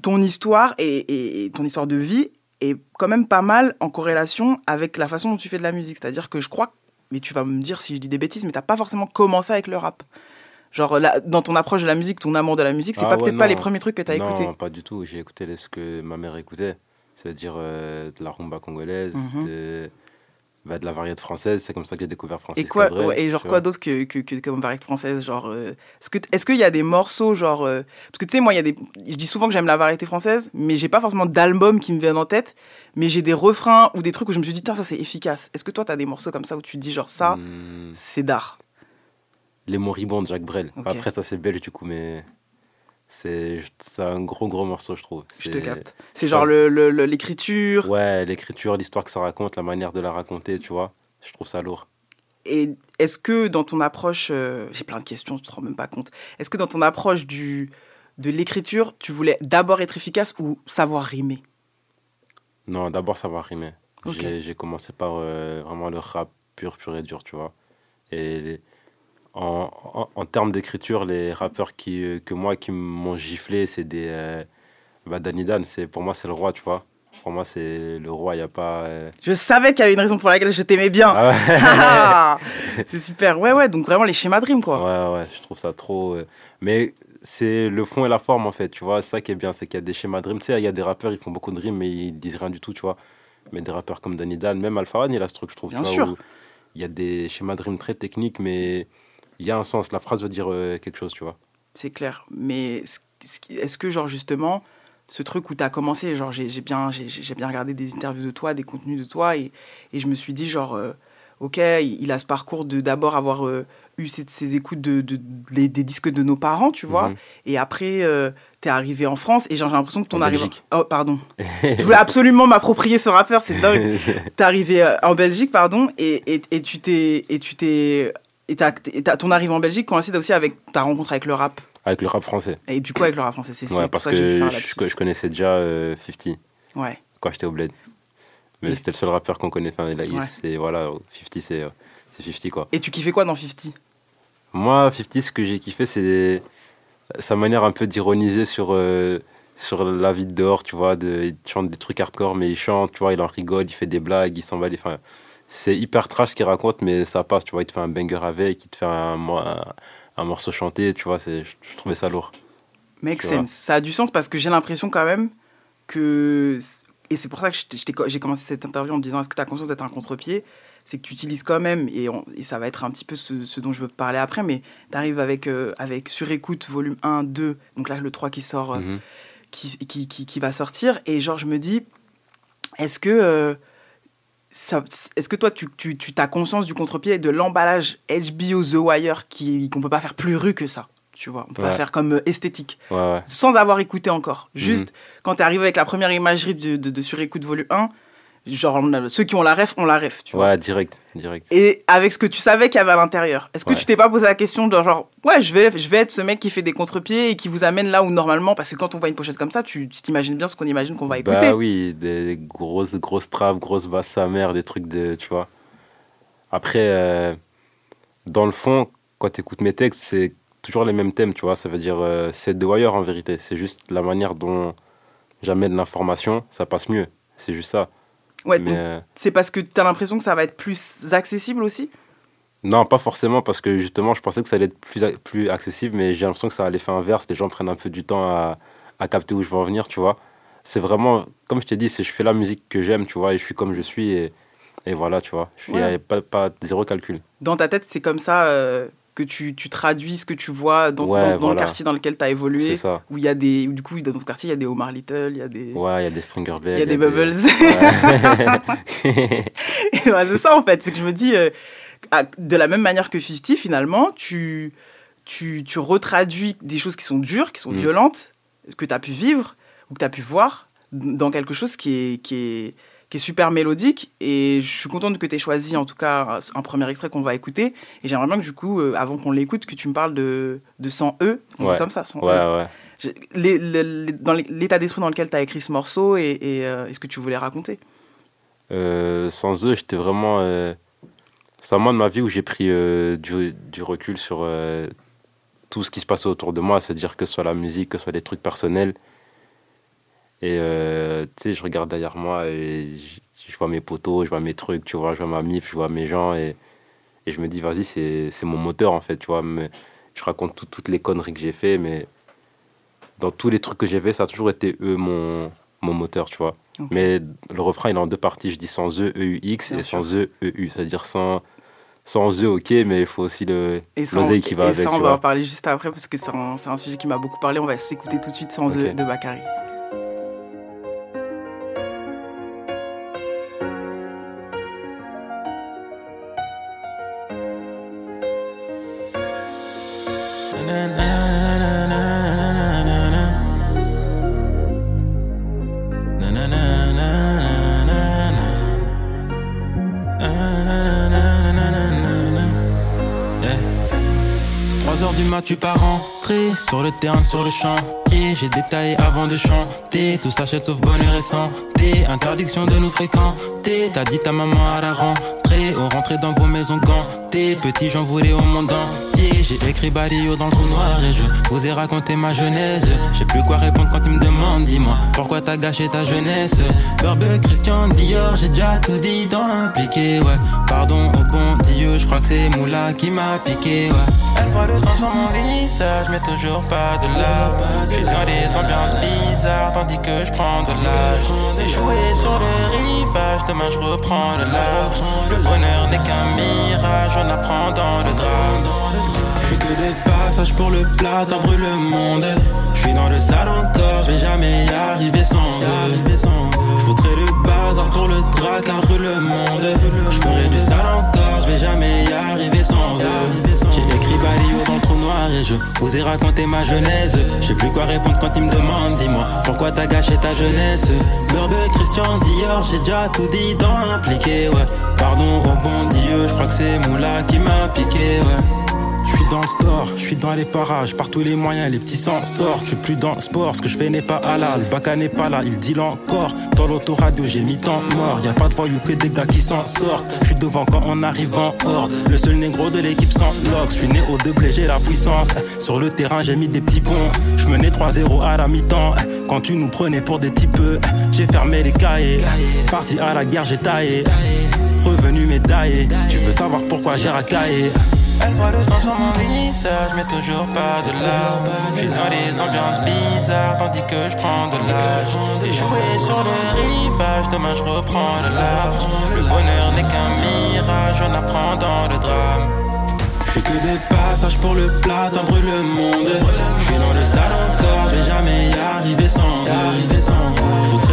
Speaker 1: ton histoire et, et- et ton histoire de vie est quand même pas mal en corrélation avec la façon dont tu fais de la musique. C'est-à-dire que je crois, mais tu vas me dire si je dis des bêtises, mais t'as pas forcément commencé avec le rap. Genre, là, dans ton approche de la musique, ton amour de la musique, c'est
Speaker 18: Ah
Speaker 1: pas
Speaker 18: ouais,
Speaker 1: peut-être pas
Speaker 18: non.
Speaker 1: les premiers trucs que tu as
Speaker 18: non,
Speaker 1: écoutés.
Speaker 18: pas du tout. J'ai écouté ce que ma mère écoutait. C'est-à-dire euh, de la rumba congolaise,
Speaker 1: Mhm.
Speaker 18: de, bah, de la variété française. C'est comme ça que j'ai découvert Francis
Speaker 1: Et quoi,
Speaker 18: Cabrel,
Speaker 1: ouais, et genre quoi d'autre que, que, que comme variété française genre euh, est-ce que est-ce qu'il y a des morceaux genre euh, parce que tu sais moi il y a des je dis souvent que j'aime la variété française mais j'ai pas forcément d'album qui me viennent en tête mais j'ai des refrains ou des trucs où je me suis dit tiens ça c'est efficace est-ce que toi tu as des morceaux comme ça où tu te dis genre ça
Speaker 18: Hmm,
Speaker 1: c'est d'art?
Speaker 18: Les moribonds de Jacques Brel. Après, ça, c'est belge du coup, mais c'est un gros, gros morceau, je trouve.
Speaker 1: je te capte c'est genre le- le- le- l'écriture
Speaker 18: Ouais, l'écriture, l'histoire que ça raconte, la manière de la raconter, tu vois. Je trouve ça lourd.
Speaker 1: et est-ce que dans ton approche euh, j'ai plein de questions tu te rends même pas compte est-ce que dans ton approche du de l'écriture tu voulais d'abord être efficace ou savoir rimer?
Speaker 18: Non, d'abord, savoir rimer. J'ai commencé par euh, vraiment le rap pur, pur et dur, tu vois. Et en, en, en termes d'écriture, les rappeurs qui, euh, que moi qui m'ont giflé, c'est des. Euh, bah, Danny Dan, pour moi, c'est le roi, tu vois. Pour moi, c'est le roi, il n'y a pas. euh,
Speaker 1: Je savais qu'il y avait une raison pour laquelle je t'aimais bien.
Speaker 18: Ah ouais.
Speaker 1: Ah, c'est super. Ouais, ouais, donc vraiment les schémas Dream, quoi.
Speaker 18: Ouais, ouais, je trouve ça trop. euh, Mais c'est le fond et la forme, en fait, tu vois. C'est ça qui est bien, c'est qu'il y a des schémas Dream. Tu sais, il y a des rappeurs, ils font beaucoup de rimes, mais ils disent rien du tout, tu vois. Mais des rappeurs comme Danny Dan, même Alpha One, il a ce truc, je trouve.
Speaker 1: Bien
Speaker 18: tu
Speaker 1: sûr.
Speaker 18: Vois, il y a des schémas Dream très techniques, mais il y a un sens. La phrase veut dire euh, quelque chose, tu vois.
Speaker 1: C'est clair. Mais est-ce que, genre, justement, ce truc où tu as commencé, genre, j'ai bien, bien regardé des interviews de toi, des contenus de toi, et, et je me suis dit, genre, euh, ok, il, a ce parcours de d'abord avoir euh, eu ces, ces écoutes de, de- les- des disques de nos parents, tu vois,
Speaker 18: Mhm.
Speaker 1: et après, tu es arrivé en France, et genre, j'ai l'impression que ton arrivée. Oh, pardon. je voulais absolument m'approprier ce rappeur, c'est dingue. T'es arrivé euh, en Belgique, pardon, et, et, et tu t'es. Et et t'as- ton arrivée en Belgique coïncide aussi avec ta rencontre avec le rap.
Speaker 18: Avec le rap français.
Speaker 1: Et du coup, avec le rap français, c'est
Speaker 18: Ouais,
Speaker 1: pour
Speaker 18: parce
Speaker 1: ça
Speaker 18: que, je, connaissais déjà euh, 50
Speaker 1: Ouais.
Speaker 18: quand j'étais au Bled. Mais
Speaker 1: Et-
Speaker 18: c'était le seul rappeur qu'on connaît. Enfin,
Speaker 1: Ouais.
Speaker 18: c'est voilà, 50, c'est euh, c'est 50 quoi.
Speaker 1: Et tu kiffais quoi dans 50
Speaker 18: Moi, 50, ce que j'ai kiffé, c'est sa manière un peu d'ironiser sur, euh, sur la vie de dehors, tu vois. De, il chante des trucs hardcore, mais il chante, tu vois, il en rigole, il fait des blagues, il s'en va. Enfin, c'est hyper trash ce qu'il raconte, mais ça passe, tu vois. Il te fait un banger avec, il te fait un, mo- un, un morceau chanté, tu vois. c'est- Je, trouvais ça lourd.
Speaker 1: Make
Speaker 18: vois.
Speaker 1: sense. Ça a du sens parce que j'ai l'impression quand même que. Et c'est pour ça que j'ai commencé cette interview en me disant est-ce que tu as conscience d'être un contre-pied? C'est que tu utilises quand même, et, on- et ça va être un petit peu ce, ce dont je veux te parler après, mais tu arrives avec, euh, avec Surécoute volume 1, 2, donc là le 3 qui sort, euh,
Speaker 18: Mhm.
Speaker 1: qui, qui, qui, qui va sortir, et genre je me dis est-ce que. euh, est-ce que toi, tu, tu, tu as conscience du contre-pied et de l'emballage HBO The Wire qui- qu'on peut pas faire plus rue que ça Tu vois, on peut pas faire comme euh, esthétique
Speaker 18: Ouais, ouais.
Speaker 1: sans avoir écouté encore. Juste
Speaker 18: Mhm.
Speaker 1: quand tu arrives avec la première imagerie de, de, de Surécoute volume 1, genre on ceux qui ont la ref, ont la ref. Tu vois.
Speaker 18: Ouais, direct, direct.
Speaker 1: Et avec ce que tu savais qu'il y avait à l'intérieur, est-ce que
Speaker 18: Ouais.
Speaker 1: tu t'es pas posé la question de genre, ouais, je vais, je vais être ce mec qui fait des contre-pieds et qui vous amène là où normalement, parce que quand on voit une pochette comme ça, tu t'imagines bien ce qu'on imagine qu'on va écouter.
Speaker 18: Bah oui, des grosses, grosses trappes, grosses basses sa mère, des trucs de. Tu vois. Après, euh, dans le fond, quand tu écoutes mes textes, c'est toujours les mêmes thèmes, tu vois. Ça veut dire, euh, c'est de wire en vérité. C'est juste la manière dont j'amène l'information, ça passe mieux. C'est juste ça.
Speaker 1: Ouais,
Speaker 18: Mais,
Speaker 1: donc,
Speaker 18: euh,
Speaker 1: c'est parce que tu as l'impression que ça va être plus accessible aussi?
Speaker 18: Non, pas forcément, parce que justement, je pensais que ça allait être plus, accessible, mais j'ai l'impression que ça a l'effet inverse. Les gens prennent un peu du temps à, à capter où je veux en venir, tu vois. C'est vraiment, comme je t'ai dit, c'est je fais la musique que j'aime, tu vois, et je suis comme je suis, et, et voilà, tu vois. Il n'y
Speaker 1: Ouais.
Speaker 18: a pas, pas zéro calcul.
Speaker 1: Dans ta tête, c'est comme ça euh, que tu, tu traduis ce que tu vois dans,
Speaker 18: Ouais,
Speaker 1: dans- dans le quartier dans lequel tu as évolué.
Speaker 18: C'est ça.
Speaker 1: Où il y a des. où du coup, dans ton quartier, il y a des Omar Little, il y a des.
Speaker 18: Ouais, il y a des Stringer Bell.
Speaker 1: Il y a des bubbles.
Speaker 18: Ouais.
Speaker 1: Ouais, c'est ça en fait, c'est que je me dis, euh, à- de la même manière que 50, finalement, tu, tu, tu retraduis des choses qui sont dures, qui sont
Speaker 18: Mm.
Speaker 1: violentes, que tu as pu vivre ou que tu as pu voir dans quelque chose qui est, qui est, qui est super mélodique. Et je suis contente que tu aies choisi en tout cas un, premier extrait qu'on va écouter. Et j'aimerais bien que du coup, euh, avant qu'on l'écoute, que tu me parles de, de 100 E. On dit
Speaker 18: Ouais.
Speaker 1: comme ça, 100
Speaker 18: Ouais,
Speaker 1: E.
Speaker 18: ouais.
Speaker 1: Je- les- les- les- dans l'état d'esprit dans lequel tu as écrit ce morceau et, et, euh, et ce que tu voulais raconter?
Speaker 18: Euh, sans eux, j'étais vraiment. euh, C'est un moment de ma vie où j'ai pris du, du recul sur tout ce qui se passait autour de moi, c'est-à-dire que ce soit la musique, que ce soit des trucs personnels. Et euh, tu sais, je regarde derrière moi et je, je vois mes potos, je vois mes trucs, tu vois, je vois ma mif, je vois mes gens et, et je me dis, vas-y, c'est mon moteur en fait, tu vois. Mais je raconte tout- toutes les conneries que j'ai fait, mais dans tous les trucs que j'ai fait, ça a toujours été eux mon, mon moteur, tu vois. Mais le refrain, il est en deux parties. Je dis sans E, E-U-X
Speaker 1: Bien
Speaker 18: et sans E, E-U. C'est-à-dire sans, sans E, ok, mais il faut aussi le
Speaker 1: Et ça,
Speaker 18: l'oseille qui va
Speaker 1: et
Speaker 18: avec.
Speaker 1: ça,
Speaker 18: tu
Speaker 1: on va en parler juste après parce que c'est un, un sujet qui m'a beaucoup parlé. On va s'écouter tout de suite sans eux de Bakary.
Speaker 19: Tu pars rentrer sur le terrain, sur le chantier. J'ai détaillé avant de chanter. Tout s'achète sauf bonheur et santé. Interdiction de nous fréquenter. T'as dit ta maman à la rentrée. On rentrait dans vos maisons gantées. Petit, j'en voulais au monde entier. J'ai écrit Balio dans le trou noir et je vous ai raconté ma jeunesse. J'ai plus quoi répondre quand tu me demandes. Dis-moi pourquoi t'as gâché ta jeunesse? Burberry, Christian Dior, j'ai déjà tout dit dans impliqué. Ouais, pardon au bon Dieu, je crois que c'est Moula qui m'a piqué. Ouais. Voit le sang sur mon visage, mais toujours pas de larmes. J'suis dans des ambiances bizarres, tandis que je prends de l'âge. Échoué sur le rivage, demain je reprends le large. Le bonheur n'est qu'un mirage, on apprend dans le drame. Je suis que des passages pour le plat, t'en brûle le monde. Je suis dans le sale encore, je vais jamais y arriver sans eux. Le pour le brûle le monde. Je du sale encore, je vais jamais y arriver sans eux. J'ai écrit Balio dans le trou noir et je vous ai raconté ma jeunesse. Je sais plus quoi répondre quand ils me demandent, dis-moi pourquoi t'as gâché ta jeunesse. Burberry, Christian Dior, j'ai déjà tout dit dans impliqué, ouais. Pardon au bon Dieu, je crois que c'est Moula qui m'a piqué, ouais. Je suis dans le store, je suis dans les parages, par tous les moyens, les petits s'en sortent. Je suis plus dans le sport, ce que je fais n'est pas halal. Baka n'est pas là, il dit l'encore. Dans l'autoradio, j'ai mis temps mort. Y a pas de voyous que des gars qui s'en sortent. Je suis devant quand on arrive en horde. Le seul négro de l'équipe sans lox. Je suis né au double, j'ai la puissance. Sur le terrain, j'ai mis des petits ponts. Je menais 3-0 à la mi-temps. Quand tu nous prenais pour des types, j'ai fermé les cahiers. Parti à la guerre, j'ai taillé. Revenu médaillé. Tu veux savoir pourquoi j'ai racaillé? Elle voit le sang sur mon visage, mais toujours pas de larmes. Je suis dans des ambiances bizarres, tandis que je prends de l'âge. Échoué sur le rivage, demain je reprends le large. Le bonheur n'est qu'un mirage, on apprend dans le drame. Fais que de passage pour le plat, brûle le monde. Je suis dans le sale encore, je vais jamais y arriver sans eux.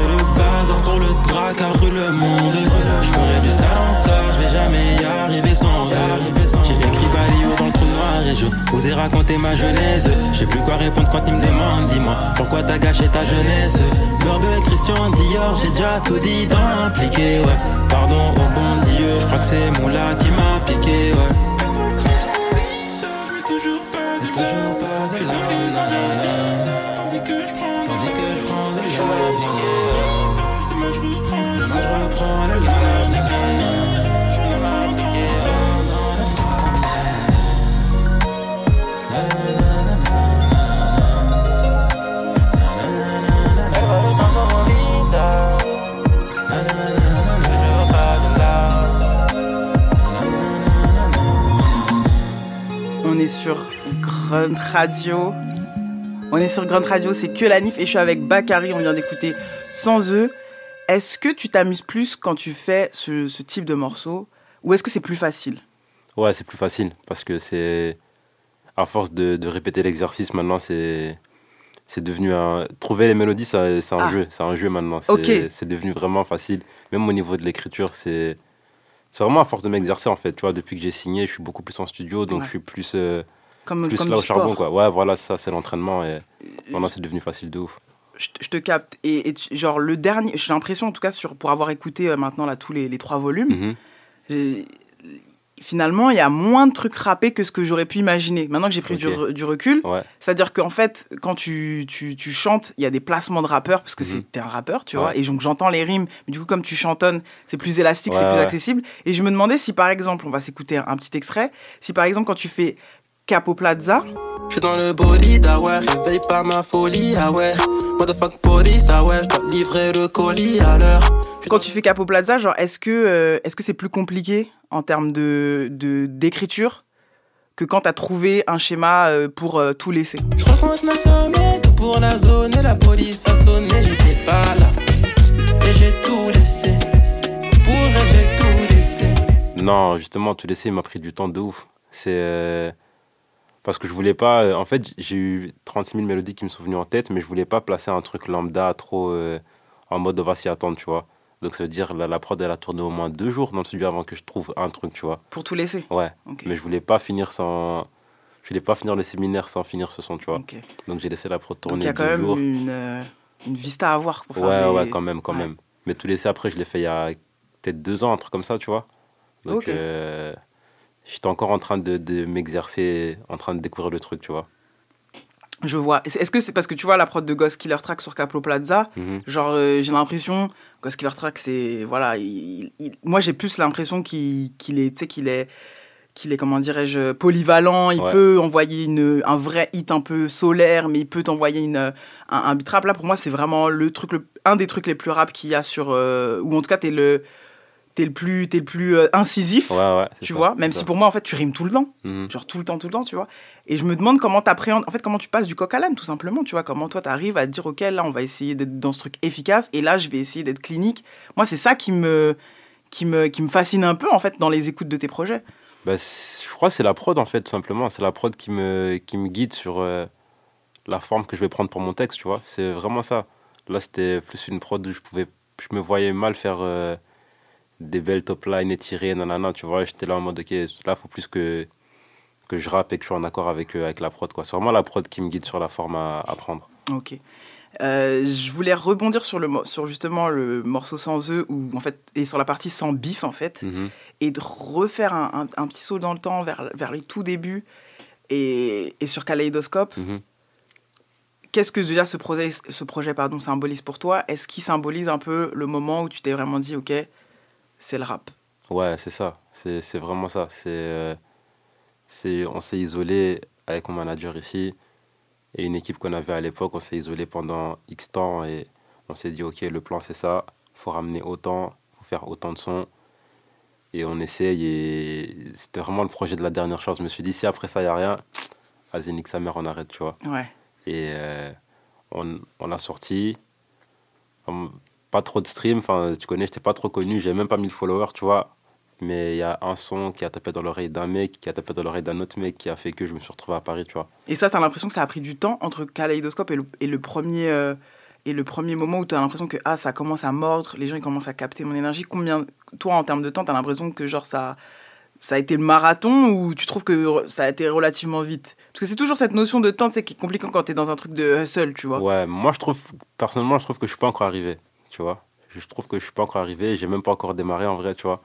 Speaker 19: Répondre quand ils me demandent, dis-moi, pourquoi t'as gâché ta jeunesse? Et Christian Dior, j'ai déjà tout dit dans impliqué, ouais. Pardon au bon Dieu, je crois que c'est Moula qui m'a piqué, ouais. Toujours pas
Speaker 1: Grunt Radio. On est sur Grunt Radio, c'est que la NIF et je suis avec Bakary, on vient d'écouter Sans eux. Est-ce que tu t'amuses plus quand tu fais ce, ce type de morceau ou est-ce que c'est plus facile?
Speaker 18: Ouais, c'est plus facile parce que c'est. À force de, de répéter l'exercice, maintenant, c'est. C'est devenu un. Trouver les mélodies, c'est un
Speaker 1: Ah.
Speaker 18: jeu. C'est un jeu maintenant. C'est devenu vraiment facile. Même au niveau de l'écriture, c'est. C'est vraiment à force de m'exercer en fait. Tu vois, depuis que j'ai signé, je suis beaucoup plus en studio, donc
Speaker 1: Ouais.
Speaker 18: je suis plus. euh,
Speaker 1: Comme-
Speaker 18: plus
Speaker 1: comme
Speaker 18: là au charbon, quoi. Ouais, voilà, ça, c'est l'entraînement et maintenant, c'est devenu facile de ouf.
Speaker 1: je, te- je te capte. Et, et tu- genre, le dernier, j'ai l'impression, en tout cas, sur, pour avoir écouté euh, maintenant là, tous les, les trois volumes,
Speaker 18: Mhm.
Speaker 1: j'ai- finalement, il y a moins de trucs rappés que ce que j'aurais pu imaginer. Maintenant que j'ai pris du, recul,
Speaker 18: Ouais.
Speaker 1: c'est-à-dire qu'en fait, quand tu, tu, tu chantes, il y a des placements de rappeurs, parce que c'est t'es un rappeur, tu
Speaker 18: Ouais.
Speaker 1: vois, et donc j'entends les rimes, mais du coup, comme tu chantonnes, c'est plus élastique, c'est plus accessible. Et je me demandais si, par exemple, on va s'écouter un, un petit extrait, si par exemple, quand tu fais Capo Plaza,
Speaker 19: Je suis dans le bolide, ah ouais, réveille pas ma folie, ah ouais. Motherfuck police, ah ouais, je dois livrer le colis à l'heure.
Speaker 1: Quand tu fais Capo Plaza, genre, est-ce que euh, est-ce que c'est plus compliqué en termes de de- d'écriture que quand t'as trouvé un schéma euh, pour euh, tout laisser?
Speaker 19: Je rencontre ma tout pour la zone et la police a sonné, j'étais pas là. Et j'ai tout laissé. Pour elle, j'ai tout laissé.
Speaker 18: Non, justement, tout laisser m'a pris du temps de ouf. C'est. Parce que je voulais pas. euh, En fait, j'ai eu 36 000 mélodies qui me sont venues en tête, mais je voulais pas placer un truc lambda trop euh, en mode on va s'y attendre, tu vois. Donc ça veut dire la, la prod, elle a tourné au moins deux jours dans le studio avant que je trouve un truc, tu vois.
Speaker 1: Pour tout laisser
Speaker 18: Ouais. Mais je voulais pas finir sans. Je voulais pas finir le séminaire sans finir ce son, tu vois. Donc j'ai laissé la prod
Speaker 1: Donc
Speaker 18: tourner
Speaker 1: il y a quand même
Speaker 18: jours.
Speaker 1: une euh, une vista à avoir pour faire
Speaker 18: Ouais,
Speaker 1: des...
Speaker 18: ouais, quand même, quand
Speaker 1: Ouais.
Speaker 18: même. Mais tout laissé après, je l'ai fait il y a peut-être deux ans, un truc comme ça, tu vois. Donc, euh, j'étais encore en train de, de m'exercer, en train de découvrir le truc, tu vois.
Speaker 1: Je vois. Est-ce que c'est parce que tu vois la prod de Ghost Killer Track sur Capo Plaza
Speaker 18: Mhm.
Speaker 1: Genre, euh, j'ai l'impression, Ghost Killer Track, c'est. Voilà. il- il- moi, j'ai plus l'impression qu'il est. Tu sais, qu'il est. Qu'il est, comment dirais-je, polyvalent. Il
Speaker 18: Ouais.
Speaker 1: peut envoyer une, un vrai hit un peu solaire, mais il peut t'envoyer un, un beat rap. Là, pour moi, c'est vraiment le truc, le- un des trucs les plus rap qu'il y a sur. euh, ou en tout cas, t'es le. T'es le plus, t'es le plus euh, incisif,
Speaker 18: Ouais, ouais. c'est
Speaker 1: tu
Speaker 18: ça,
Speaker 1: vois. Même
Speaker 18: ça.
Speaker 1: si pour moi, en fait, tu rimes tout le temps.
Speaker 18: Mhm.
Speaker 1: Genre tout le temps, tout le temps, tu vois. Et je me demande comment t'appréhendes, en fait, comment tu passes du coq à l'âne, tout simplement, tu vois. Comment toi, t'arrives à te dire, OK, là, on va essayer d'être dans ce truc efficace, et là, je vais essayer d'être clinique. Moi, c'est ça qui me, qui, me, qui me fascine un peu, en fait, dans les écoutes de tes projets.
Speaker 18: Bah, je crois que c'est la prod, en fait, tout simplement. C'est la prod qui me, qui me guide sur euh, la forme que je vais prendre pour mon texte, tu vois. C'est vraiment ça. Là, c'était plus une prod où je pouvais, je me voyais mal faire euh, des belles top lines étirées, nanana, tu vois. J'étais là en mode, ok, là, il faut plus que, que je rappe et que je sois en accord avec, euh, avec la prod, quoi. C'est vraiment la prod qui me guide sur la forme à, à prendre.
Speaker 1: Ok. Euh, je voulais rebondir sur, le, sur justement le morceau sans œufs, ou en fait, et sur la partie sans bif, en fait,
Speaker 18: Mhm.
Speaker 1: et de refaire un, un- un petit saut dans le temps vers, vers les tout débuts. Et, et sur Kaleidoscope,
Speaker 18: Mhm.
Speaker 1: qu'est-ce que déjà ce projet, ce projet pardon, symbolise pour toi? Est-ce qu'il symbolise un peu le moment où tu t'es vraiment dit, ok, c'est le rap
Speaker 18: Ouais, c'est ça. C'est vraiment ça. C'est, euh, on s'est isolé avec mon manager ici et une équipe qu'on avait à l'époque. On s'est isolé pendant X temps et on s'est dit, OK, le plan, c'est ça. faut ramener autant, faut faire autant de sons. Et on essaye. Et c'était vraiment le projet de la dernière chose. Je me suis dit, si après ça, il n'y a rien, vas-y, nique sa mère, on arrête, tu vois.
Speaker 1: Ouais.
Speaker 18: Et euh, on, on l'a sorti. Pas trop de stream, enfin, tu connais, j'étais pas trop connu, j'ai même pas 1000 followers, tu vois. Mais il y a un son qui a tapé dans l'oreille d'un mec, qui a tapé dans l'oreille d'un autre mec, qui a fait que je me suis retrouvé à Paris, tu vois.
Speaker 1: Et ça, t'as l'impression que ça a pris du temps entre Kaleidoscope et le, et le premier. euh, et le premier moment où tu as l'impression que ah, ça commence à mordre, les gens ils commencent à capter mon énergie, combien, toi en termes de temps, tu as l'impression que genre ça, ça a été le marathon ou tu trouves que ça a été relativement vite? Parce que c'est toujours cette notion de temps qui est compliquée quand tu es dans un truc de hustle, tu vois.
Speaker 18: Ouais, moi je trouve, personnellement, je trouve que je suis pas encore arrivé, tu vois. Je trouve que je suis pas encore arrivé, j'ai même pas encore démarré en vrai, tu vois.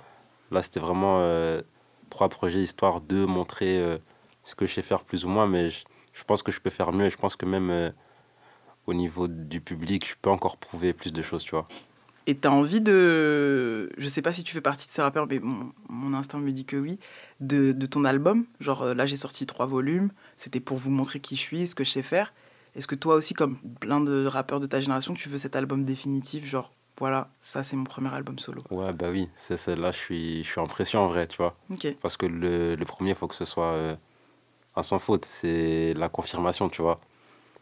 Speaker 18: Là, c'était vraiment euh, trois projets histoire de montrer euh, ce que je sais faire plus ou moins, mais je, je pense que je peux faire mieux et je pense que même euh, au niveau du public, je peux encore prouver plus de choses, tu vois.
Speaker 1: Et tu as envie de. Je sais pas si tu fais partie de ces rappeurs, mais mon, mon instinct me dit que oui. De, de ton album. Genre là, j'ai sorti trois volumes. C'était pour vous montrer qui je suis, ce que je sais faire. Est-ce que toi aussi, comme plein de rappeurs de ta génération, tu veux cet album définitif Genre, voilà, ça, c'est mon premier album solo?
Speaker 18: Ouais, bah oui, c'est c'est- là, je suis, je suis en pression en vrai, tu vois. Parce que le, le premier, il faut que ce soit euh, un sans faute. C'est la confirmation, tu vois.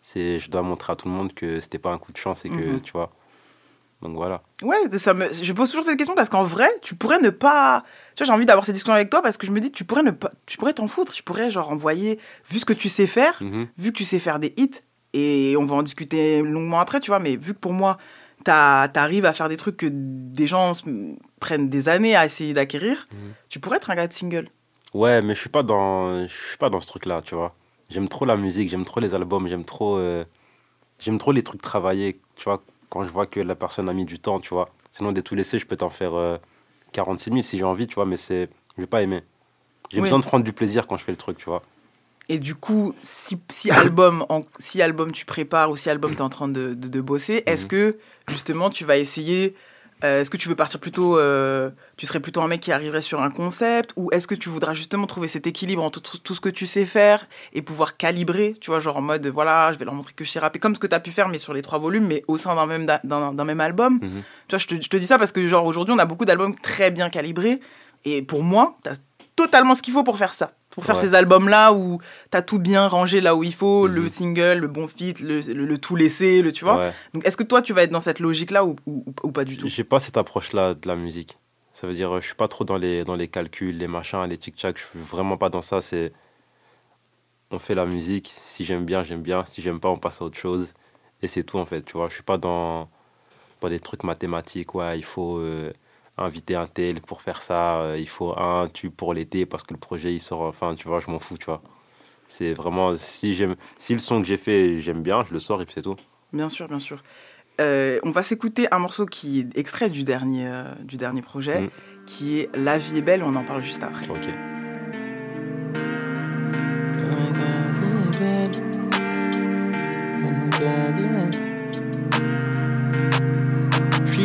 Speaker 18: C'est, je dois montrer à tout le monde que c'était pas un coup de chance et que,
Speaker 1: Mhm.
Speaker 18: tu vois. Donc voilà.
Speaker 1: Ouais, ça me... je pose toujours cette question parce qu'en vrai, tu pourrais ne pas. Tu vois, j'ai envie d'avoir cette discussion avec toi parce que je me dis, tu pourrais ne pas. Tu pourrais t'en foutre. Tu pourrais, genre, envoyer. Vu ce que tu sais faire,
Speaker 18: Mhm.
Speaker 1: vu que tu sais faire des hits, et on va en discuter longuement après, tu vois, mais vu que pour moi, t'arrives à faire des trucs que des gens prennent des années à essayer d'acquérir,
Speaker 18: Mhm.
Speaker 1: tu pourrais être un gars de single.
Speaker 18: Ouais, mais je suis pas dans, je suis pas dans ce truc-là, tu vois. J'aime trop la musique, j'aime trop les albums, j'aime trop, euh, j'aime trop les trucs travaillés, tu vois. Quand je vois que la personne a mis du temps, tu vois. Sinon, des tout laissés, je peux t'en faire euh, 46 000 si j'ai envie, tu vois, mais c'est, je vais pas aimer. J'ai
Speaker 1: Oui.
Speaker 18: besoin de prendre du plaisir quand je fais le truc, tu vois.
Speaker 1: Et du coup, si, si album, en- si album tu prépares ou si album tu es en train de, de- de bosser, est-ce
Speaker 18: Mhm.
Speaker 1: que justement tu vas essayer. euh, est-ce que tu veux partir plutôt. euh, tu serais plutôt un mec qui arriverait sur un concept Ou est-ce que tu voudras justement trouver cet équilibre entre tout, ce que tu sais faire et pouvoir calibrer Tu vois, genre en mode voilà, je vais leur montrer que je sais rapper, comme ce que tu as pu faire, mais sur les trois volumes, mais au sein d'un même, d'un, même album.
Speaker 18: Mhm.
Speaker 1: Tu vois, je te, je te dis ça parce que, genre, aujourd'hui, on a beaucoup d'albums très bien calibrés. Et pour moi, tu as totalement ce qu'il faut pour faire ça. Pour faire
Speaker 18: Ouais.
Speaker 1: ces albums-là où tu as tout bien rangé là où il faut,
Speaker 18: Mhm.
Speaker 1: le single, le bon feat, le, le- le tout laissé, le, tu vois.
Speaker 18: Ouais.
Speaker 1: Donc, est-ce que toi, tu vas être dans cette logique-là ou, ou, ou pas du tout?
Speaker 18: J'ai pas cette approche-là de la musique. Ça veut dire, euh, je suis pas trop dans les, dans les calculs, les machins, les tic-tac. Je suis vraiment pas dans ça. C'est. On fait la musique. Si j'aime bien, j'aime bien. Si j'aime pas, on passe à autre chose. Et c'est tout, en fait. Tu vois, je suis pas dans, dans des trucs mathématiques. Ouais, il faut euh, inviter un tel pour faire ça. euh, il faut un tube pour l'été parce que le projet, il sort. Enfin, tu vois, je m'en fous, tu vois. C'est vraiment. Si, j'aime, si le son que j'ai fait, j'aime bien, je le sors et puis c'est tout.
Speaker 1: Bien sûr, bien sûr. Euh, on va s'écouter un morceau qui est extrait du dernier, euh, du dernier projet,
Speaker 18: Mm.
Speaker 1: qui est La vie est belle. On en parle juste après.
Speaker 18: Ok.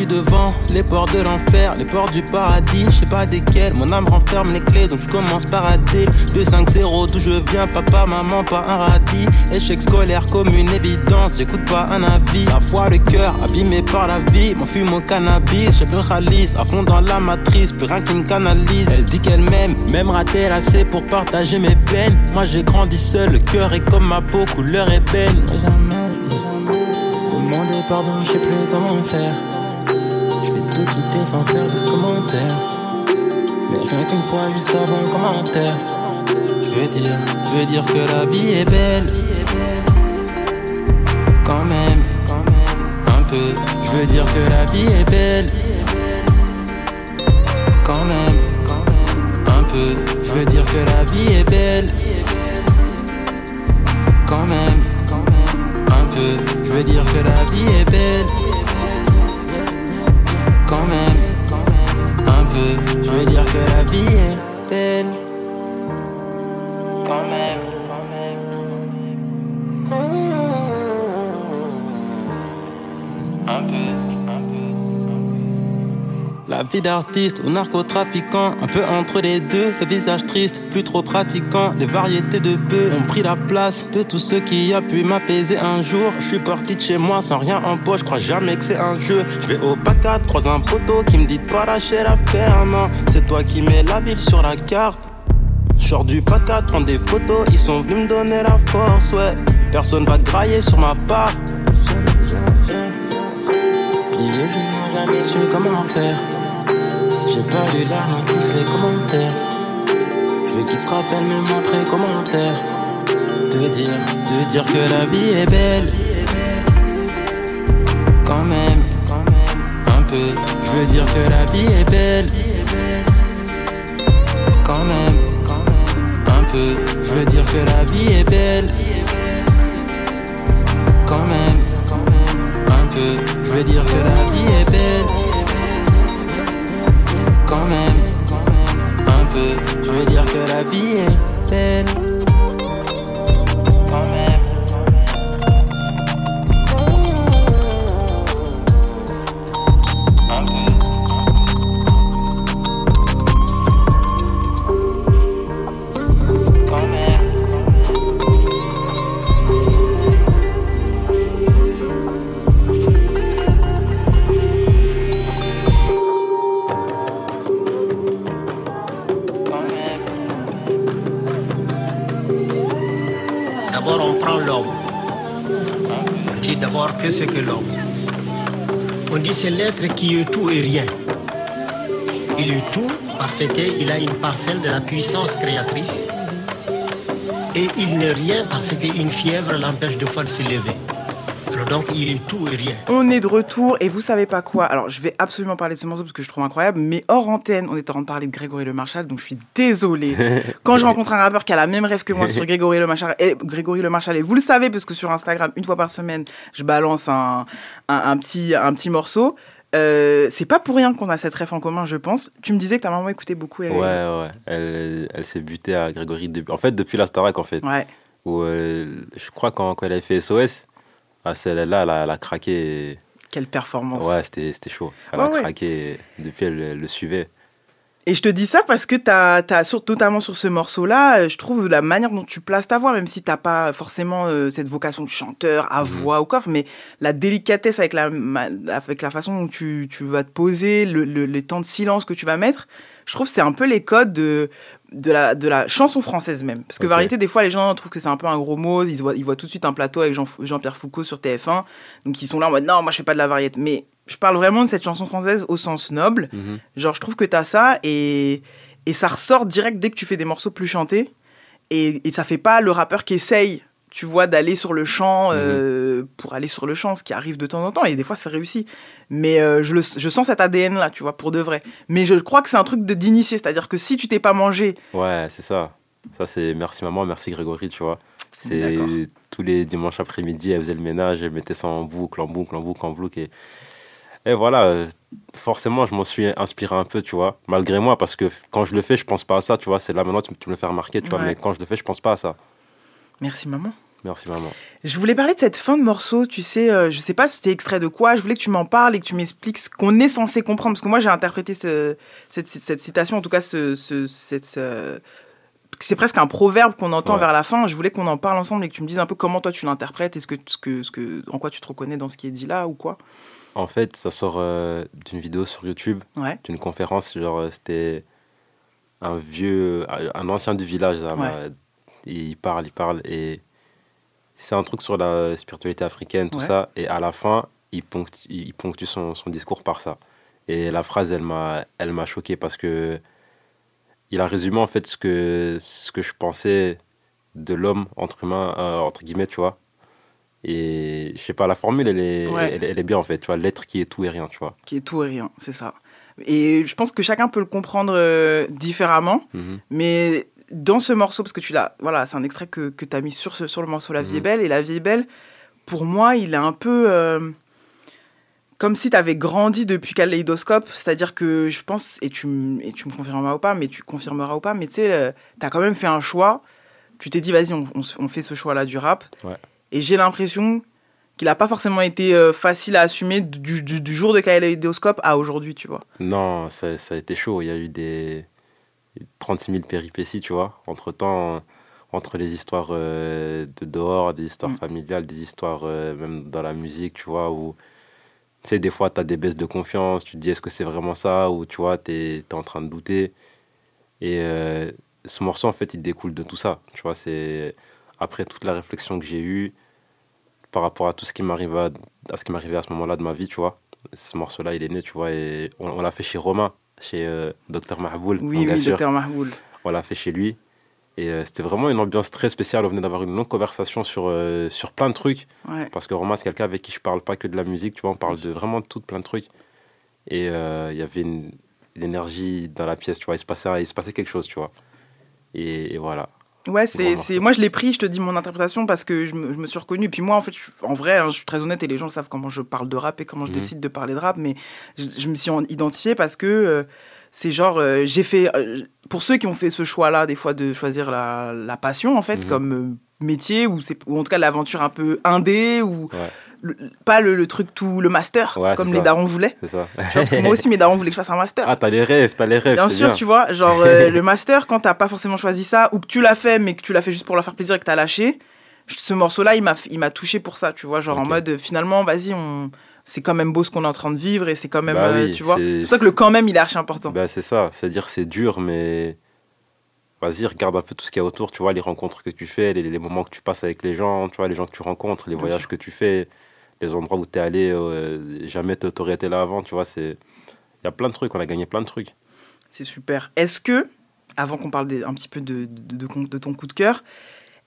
Speaker 19: Je devant les portes de l'enfer, les portes du paradis, je sais pas desquelles. Mon âme renferme les clés, donc je commence par rater. 2-5-0, d'où je viens, papa, maman, pas un radis. Échec scolaire comme une évidence, j'écoute pas un avis. La foi, le cœur, abîmé par la vie, mon fume au cannabis. J'ai le ralice, à fond dans la matrice, plus rien qui me canalise. Elle dit qu'elle m'aime, même raté, assez pour partager mes peines. Moi j'ai grandi seul, le cœur est comme ma peau, couleur ébène. Moi, jamais, jamais demander pardon, je sais plus comment faire. Tout quitter sans faire de commentaires. Mais rien qu'une fois, juste avant commentaire. Je veux dire, je veux dire que la vie est belle. Quand même, un peu. Je veux dire que la vie est belle. Quand même, un peu. Je veux dire que la vie est belle. Quand même, un peu. Je veux dire que la vie est belle. Quand même, un peu. Je veux dire que la vie est belle. La vie d'artiste ou narcotrafiquant, un peu entre les deux, le visage triste, plus trop pratiquant, les variétés de peu ont pris la place de tout ce qui a pu m'apaiser un jour. Je suis parti de chez moi sans rien en poche, crois jamais que c'est un jeu. Je vais au bac à trois un poteau qui me dit pas lâcher l'affaire, non, c'est toi qui mets la ville sur la carte. Je sors du bac à prendre des photos, ils sont venus me donner la force, ouais. Personne va grailler sur ma part. N'ont jamais su comment faire. J'ai pas lu la notice, les commentaires. Je veux qu'ils se rappellent même après commentaires. Te dire, te dire que la vie est belle. Quand même, un peu. Je veux dire que la vie est belle. Quand même, un peu. Je veux dire que la vie est belle. Quand même, un peu. Je veux dire que la vie est belle. Je veux dire que la vie est
Speaker 20: L'être qui est tout et rien. Il est tout parce qu'il a une parcelle de la puissance créatrice. Et il n'est rien parce qu'une fièvre l'empêche de fois de s'élever. Alors donc, il est tout et rien.
Speaker 1: On est de retour et vous savez pas quoi. Alors, je vais absolument parler de ce morceau parce que je trouve incroyable, mais hors antenne, on était en train de parler de Grégory Le Marchal, donc je suis désolée. Quand je rencontre un rappeur qui a la même rêve que moi sur Grégory Le Marchal, et Grégory Le Marchal, et vous le savez parce que sur Instagram, une fois par semaine, je balance un, un, un petit, un petit morceau. Euh, c'est pas pour rien qu'on a cette rêve en commun, je pense. Tu me disais que ta maman écoutait beaucoup.
Speaker 18: Ouais, ouais. Elle, elle s'est butée à Grégory. depuis- En fait, depuis la Starac, en fait.
Speaker 1: Ouais.
Speaker 18: Où, euh, je crois quand, quand elle avait fait SOS, ah, celle-là, elle, a- elle a craqué. et-
Speaker 1: Quelle performance.
Speaker 18: Ouais, c'était chaud. Elle
Speaker 1: Ouais,
Speaker 18: a
Speaker 1: ouais.
Speaker 18: craqué. et Depuis, elle, elle le suivait.
Speaker 1: Et je te dis ça parce que t'as, t'as sur- notamment sur ce morceau-là, euh, je trouve la manière dont tu places ta voix, même si t'as pas forcément euh, cette vocation de chanteur à voix ou coffre, mais la délicatesse avec la, avec la façon dont tu, tu vas te poser, le, le- les temps de silence que tu vas mettre, je trouve que c'est un peu les codes de, de, la, de la chanson française même. Parce que variété, des fois, les gens trouvent que c'est un peu un gros mot, ils voient, ils voient tout de suite un plateau avec Jean, Jean-Pierre Foucault sur TF1, donc ils sont là en mode non, moi je fais pas de la variété. Mais je parle vraiment de cette chanson française au sens noble.
Speaker 18: Mhm.
Speaker 1: Genre, je trouve que t'as ça et, et ça ressort direct dès que tu fais des morceaux plus chantés. Et, et ça fait pas le rappeur qui essaye, tu vois, d'aller sur le chant euh, pour aller sur le chant, ce qui arrive de temps en temps. Et des fois, c'est réussi. Mais euh, je, le, je sens cet ADN là, tu vois, pour de vrai. Mais je crois que c'est un truc d'initié. C'est-à-dire que si tu t'es pas mangé,
Speaker 18: Ouais, c'est ça. Ça, c'est merci maman, merci Grégory, tu vois. C'est tous les dimanches après-midi, elle faisait le ménage, elle mettait ça en boucle, en boucle, en boucle, en boucle. Et, et voilà, euh, forcément, je m'en suis inspiré un peu, tu vois, malgré moi, parce que quand je le fais, je pense pas à ça, tu vois. C'est là maintenant, tu, tu me le fais remarquer, tu vois, mais quand je le fais, je pense pas à ça.
Speaker 1: merci maman.
Speaker 18: Merci maman.
Speaker 1: Je voulais parler de cette fin de morceau, tu sais, euh, je sais pas si c'était extrait de quoi, je voulais que tu m'en parles et que tu m'expliques ce qu'on est censé comprendre, parce que moi j'ai interprété ce- cette, cette citation, en tout cas ce, ce- cette, ce- c'est presque un proverbe qu'on entend
Speaker 18: Ouais.
Speaker 1: vers la fin, je voulais qu'on en parle ensemble et que tu me dises un peu comment toi tu l'interprètes, est-ce que, ce que, ce que, en quoi tu te reconnais dans ce qui est dit là ou quoi
Speaker 18: En fait, ça sort euh, d'une vidéo sur YouTube,
Speaker 1: Ouais.
Speaker 18: d'une conférence. Genre, euh, c'était un vieux, un ancien du village. là,
Speaker 1: Ouais.
Speaker 18: bah, il parle, il parle. Et c'est un truc sur la spiritualité africaine, tout
Speaker 1: Ouais.
Speaker 18: ça. Et à la fin, il ponctue, il ponctue son, son discours par ça. Et la phrase, elle m'a, elle m'a choqué parce que il a résumé en fait ce que, ce que je pensais de l'homme entre euh, entre guillemets, tu vois. Et je sais pas, la formule, elle est,
Speaker 1: Ouais.
Speaker 18: elle, elle est bien en fait, tu vois, l'être qui est tout et rien, tu vois.
Speaker 1: Qui est tout et rien, c'est ça. Et je pense que chacun peut le comprendre euh, différemment.
Speaker 18: Mhm.
Speaker 1: Mais dans ce morceau, parce que tu l'as, voilà, c'est un extrait que, que tu as mis sur, ce, sur le morceau La vie
Speaker 18: Mhm.
Speaker 1: est belle. Et La vie est belle, pour moi, il est un peu euh, comme si tu avais grandi depuis Kaleidoscope. C'est-à-dire que je pense, et tu, m- et tu me confirmeras ou pas, mais tu confirmeras ou pas, mais tu sais, tu as quand même fait un choix. Tu t'es dit, vas-y, on, on fait ce choix-là du rap.
Speaker 18: Ouais.
Speaker 1: Et j'ai l'impression qu'il a pas forcément été euh, facile à assumer du, du, du jour de Kaléidoscope à aujourd'hui, tu vois.
Speaker 18: Non, ça, ça a été chaud. Il y a eu des 36 000 péripéties, tu vois. Entre temps, entre les histoires euh, de dehors, des histoires
Speaker 1: Mm.
Speaker 18: familiales, des histoires euh, même dans la musique, tu vois, où tu sais, des fois, tu as des baisses de confiance, tu te dis est-ce que c'est vraiment ça, ou tu vois, tu es, en train de douter. Et euh, ce morceau, en fait, il découle de tout ça, tu vois. C'est après toute la réflexion que j'ai eue par rapport à tout ce qui m'arrive à, à ce qui m'arrivait à ce moment-là de ma vie, tu vois. Ce morceau-là, il est né, tu vois, et on, on l'a fait chez Romain, chez euh, Dr Mahboul.
Speaker 1: Oui, oui. Dr Mahboul.
Speaker 18: On l'a fait chez lui. Et euh, c'était vraiment une ambiance très spéciale. On venait d'avoir une longue conversation sur, euh, sur plein de trucs.
Speaker 1: Ouais.
Speaker 18: Parce que Romain, c'est quelqu'un avec qui je parle pas que de la musique, tu vois, on parle de vraiment de tout, plein de trucs. Et euh, il y avait une, énergie dans la pièce, tu vois, il se passait, il se passait quelque chose, tu vois. Et, et voilà.
Speaker 1: Ouais, c'est, c'est, moi je l'ai pris, je te dis mon interprétation parce que je me, je me suis reconnu. Puis moi, en fait, je- en vrai, hein, je suis très honnête et les gens savent comment je parle de rap et comment je
Speaker 18: Mhm.
Speaker 1: décide de parler de rap. Mais je, je me suis en- identifiée parce que euh, c'est genre, euh, j'ai fait. euh, pour ceux qui ont fait ce choix-là, des fois, de choisir la, la passion, en fait,
Speaker 18: Mhm.
Speaker 1: comme métier, ou, c'est, ou en tout cas l'aventure un peu indé, ou
Speaker 18: Ouais.
Speaker 1: Le- pas le, le truc tout, le master,
Speaker 18: Ouais,
Speaker 1: comme les
Speaker 18: ça.
Speaker 1: darons voulaient.
Speaker 18: C'est ça.
Speaker 1: Parce que moi aussi, mes darons voulaient que je fasse un master.
Speaker 18: Ah, t'as les rêves, t'as les rêves.
Speaker 1: Bien sûr,
Speaker 18: bien.
Speaker 1: tu vois, genre euh, le master, quand t'as pas forcément choisi ça, ou que tu l'as fait, mais que tu l'as fait juste pour leur faire plaisir et que t'as lâché, ce morceau-là, il m'a, il m'a touché pour ça, tu vois, genre en mode, finalement, vas-y, on... c'est quand même beau ce qu'on est en train de vivre et c'est quand même,
Speaker 18: Bah
Speaker 1: euh,
Speaker 18: oui,
Speaker 1: tu vois.
Speaker 18: c'est-
Speaker 1: pour ça que le quand même, il est archi important.
Speaker 18: Bah, c'est ça, c'est-à-dire c'est dur, mais vas-y, regarde un peu tout ce qu'il y a autour, tu vois, les rencontres que tu fais, les, les moments que tu passes avec les gens, tu vois, les gens que tu rencontres, les voyages que tu fais, les endroits où tu es allé, euh, jamais t'a- t'aurais été là avant, tu vois, c'est... Il y a plein de trucs, on a gagné plein de trucs.
Speaker 1: C'est super. Est-ce que, avant qu'on parle des- un petit peu de, de, de- de ton coup de cœur,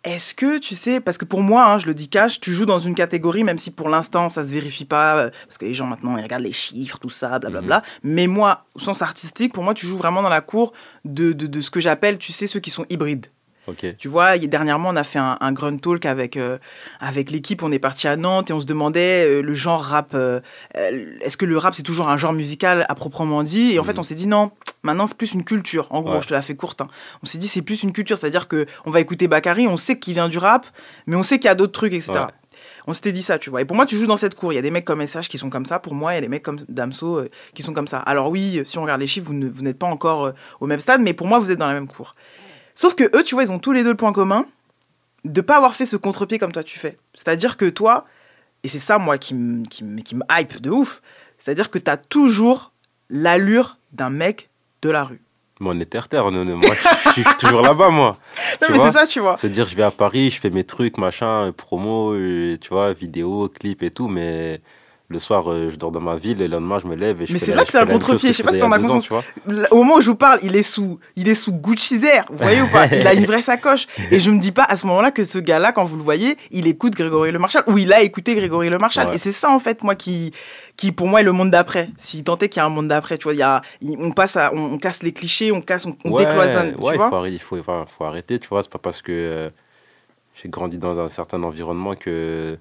Speaker 1: est-ce que tu sais, parce que pour moi, hein, je le dis cash, tu joues dans une catégorie, même si pour l'instant ça se vérifie pas, euh, parce que les gens maintenant ils regardent les chiffres, tout ça, blablabla. Mais moi, au sens artistique, pour moi, tu joues vraiment dans la cour de, de, de ce que j'appelle, tu sais, ceux qui sont hybrides. Tu vois, dernièrement, on a fait un, un grunt talk avec, euh, avec l'équipe. On est parti à Nantes et on se demandait euh, le genre rap. euh, Est-ce que le rap, c'est toujours un genre musical à proprement dit? Et en fait, on s'est dit non, maintenant, c'est plus une culture. En gros,
Speaker 18: Ouais.
Speaker 1: je te la fais courte. hein. On s'est dit c'est plus une culture. C'est-à-dire que on va écouter Bakary, on sait qu'il vient du rap, mais on sait qu'il y a d'autres trucs, etc.
Speaker 18: Ouais.
Speaker 1: On s'était dit ça, tu vois. Et pour moi, tu joues dans cette cour. Il y a des mecs comme SH qui sont comme ça. Pour moi, il y a des mecs comme Damso qui sont comme ça. Alors oui, si on regarde les chiffres, vous n'êtes pas encore au même stade, mais pour moi, vous êtes dans la même cour. Sauf que eux, tu vois, ils ont tous les deux le point commun de pas avoir fait ce contre-pied comme toi tu fais. C'est-à-dire que toi, et c'est ça moi qui me qui hype de ouf, c'est-à-dire que tu as toujours l'allure d'un mec de la rue.
Speaker 18: Mais on est terre-terre, moi je suis toujours là-bas, moi.
Speaker 1: Non,
Speaker 18: Tu
Speaker 1: mais c'est ça, tu vois.
Speaker 18: Se dire, je vais à Paris, je fais mes trucs, machin, promo, euh, tu vois, vidéo, clip et tout, mais le soir, euh, je dors dans ma ville, et le lendemain, je me lève et je
Speaker 1: Mais c'est là que t'as
Speaker 18: chose
Speaker 1: contre-pied. Je sais pas si t'en as
Speaker 18: ans,
Speaker 1: conscience. Au moment où je vous parle, il est sous, il est sous Gucci Zer. Vous voyez ou pas? Il a une vraie sacoche. Et je me dis pas à ce moment-là que ce gars-là, quand vous le voyez, il écoute Grégory Le Marchal ou il a écouté Grégory Le Marchal.
Speaker 18: Ouais.
Speaker 1: Et c'est ça en fait, moi qui, qui pour moi est le monde d'après. Si tant est qu'il y a un monde d'après, tu vois, y a, on passe, à, on, on casse les clichés, on casse, on, on
Speaker 18: Ouais,
Speaker 1: décloisonne. tu
Speaker 18: ouais,
Speaker 1: vois
Speaker 18: faut, arrêter, il faut arrêter, tu vois. C'est pas parce que euh, j'ai grandi dans un certain environnement que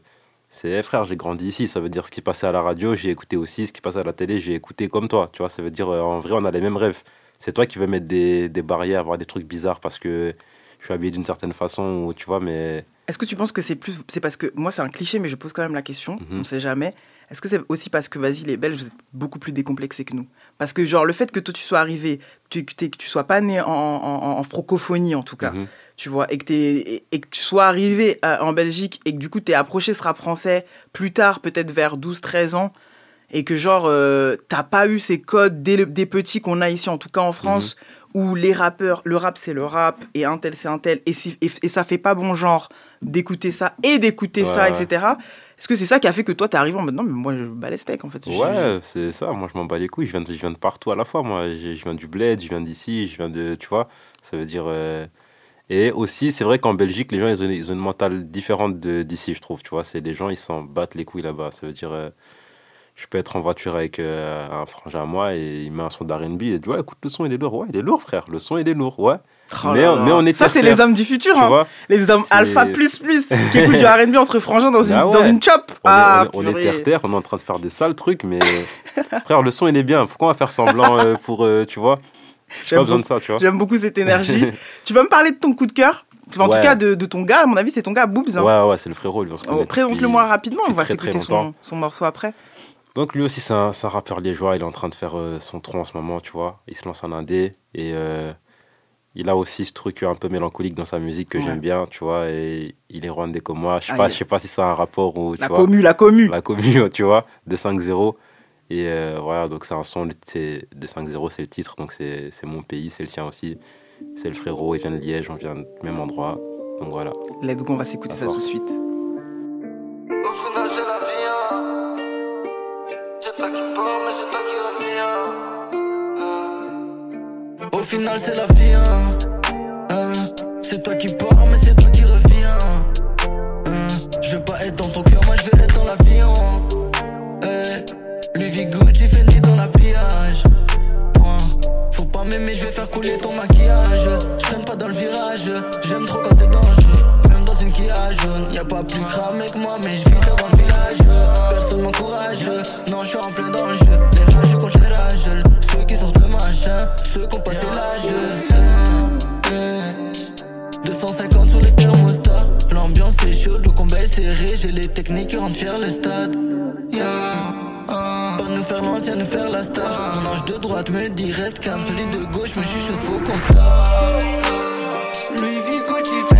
Speaker 18: c'est Eh, frère, j'ai grandi ici. Ça veut dire ce qui passait à la radio, j'ai écouté aussi. Ce qui passait à la télé, j'ai écouté comme toi. Tu vois, ça veut dire euh, en vrai, on a les mêmes rêves. C'est toi qui veux mettre des, des barrières, voir des trucs bizarres parce que je suis habillé d'une certaine façon, ou, tu vois, mais
Speaker 1: Est-ce que tu penses que c'est plus, c'est parce que moi c'est un cliché, mais je pose quand même la question.
Speaker 18: Mhm.
Speaker 1: On sait jamais. Est-ce que c'est aussi parce que vas-y les Belges vous êtes beaucoup plus décomplexés que nous? Parce que genre le fait que toi tu sois arrivé, que tu, que tu sois pas né en, en- en francophonie en tout cas,
Speaker 18: Mhm.
Speaker 1: Tu vois, et que, t'es- et, que tu sois arrivé en Belgique et que du coup tu es approché ce rap français plus tard, peut-être vers 12-13 ans, et que genre euh, t'as pas eu ces codes dès le- des petits qu'on a ici, en tout cas en France, où les rappeurs, le rap c'est le rap, et un tel c'est un tel, et, si- et, et ça fait pas bon genre d'écouter ça et d'écouter
Speaker 18: Ouais,
Speaker 1: ça, etc. Est-ce que c'est ça qui a fait que toi t'es arrivé en mode non mais moi je bats les steaks en fait.
Speaker 18: Ouais, c'est ça. Moi, je m'en bats les couilles. Je viens de, je viens de partout à la fois. Moi, je, je viens du bled, je viens d'ici, je viens de. Tu vois, ça veut dire. euh, Et aussi, c'est vrai qu'en Belgique, les gens, ils ont, ils ont une mentale différente de- d'ici, je trouve. Tu vois, c'est les gens, ils s'en battent les couilles là-bas. Ça veut dire. euh, Je peux être en voiture avec euh, un frangin à moi et il met un son d'R&B et il dit Ouais, écoute, le son, il est lourd. Ouais, il est lourd, frère. Le son, il est lourd. Ouais.
Speaker 1: Oh
Speaker 18: mais, on- mais on est
Speaker 1: ça c'est les hommes du futur,
Speaker 18: Tu
Speaker 1: hein.
Speaker 18: vois
Speaker 1: les hommes alpha plus plus qui écoutent du R&B entre frangins dans une,
Speaker 18: Ah ouais.
Speaker 1: dans une chop.
Speaker 18: On est-
Speaker 1: ah,
Speaker 18: on est, on est
Speaker 1: purée.
Speaker 18: terre-terre, on est en train de faire des sales trucs, mais frère, le son il est bien. Pourquoi on va faire semblant euh, pour, euh, tu vois? J'ai
Speaker 1: J'aime
Speaker 18: pas besoin de ça, tu vois.
Speaker 1: J'aime beaucoup cette énergie. tu vas me parler de ton coup de cœur? Enfin, en
Speaker 18: Ouais.
Speaker 1: tout cas, de, de ton gars, à mon avis, c'est ton gars, Boobs. hein.
Speaker 18: Ouais, ouais, c'est le frérot.
Speaker 1: Oh, Présente-le-moi rapidement, on va s'écouter son, son morceau après.
Speaker 18: Donc lui aussi, c'est un, un rappeur liégeois. Il est en train de faire euh, son tronc en ce moment, tu vois. Il se lance en indé. Et euh, il a aussi ce truc un peu mélancolique dans sa musique que
Speaker 1: Ouais.
Speaker 18: j'aime bien, tu vois. Et il est rwandais comme moi. Je sais
Speaker 1: Ah,
Speaker 18: pas,
Speaker 1: il-
Speaker 18: je sais pas si c'est un rapport ou... tu
Speaker 1: La
Speaker 18: vois.
Speaker 1: commu, la commu.
Speaker 18: La commu, tu vois, de 5-0. Et euh, voilà, donc c'est un son c'est- de 5-0, c'est le titre. Donc c'est c'est mon pays, c'est le sien aussi. C'est le frérot, il vient de Liège, on vient du même endroit. Donc voilà.
Speaker 1: Let's go, on va s'écouter ça tout de suite.
Speaker 21: Au final, c'est la vie, hein. C'est toi qui pars, mais m'aimer, je vais faire couler ton maquillage. Je traîne pas dans le virage, j'aime trop quand c'est dangereux. Même dans une Kia jaune, y a pas plus cramé que moi, mais je vis dans le village. Personne m'encourage, non, je suis en plein danger. Les rageux contre les rageux, ceux qui sortent le machin, ceux qui ont passé l'âge. Eh, eh. 250 sur les thermostats, l'ambiance est chaude, le combat est serré, j'ai les techniques qui rendent fier le stade. Yeah. Ah, Pas nous faire l'ancien, nous faire la star. Mon ange de droite me dit reste calme, celui de gauche me chuchote, faut qu'on se tape. Louis V,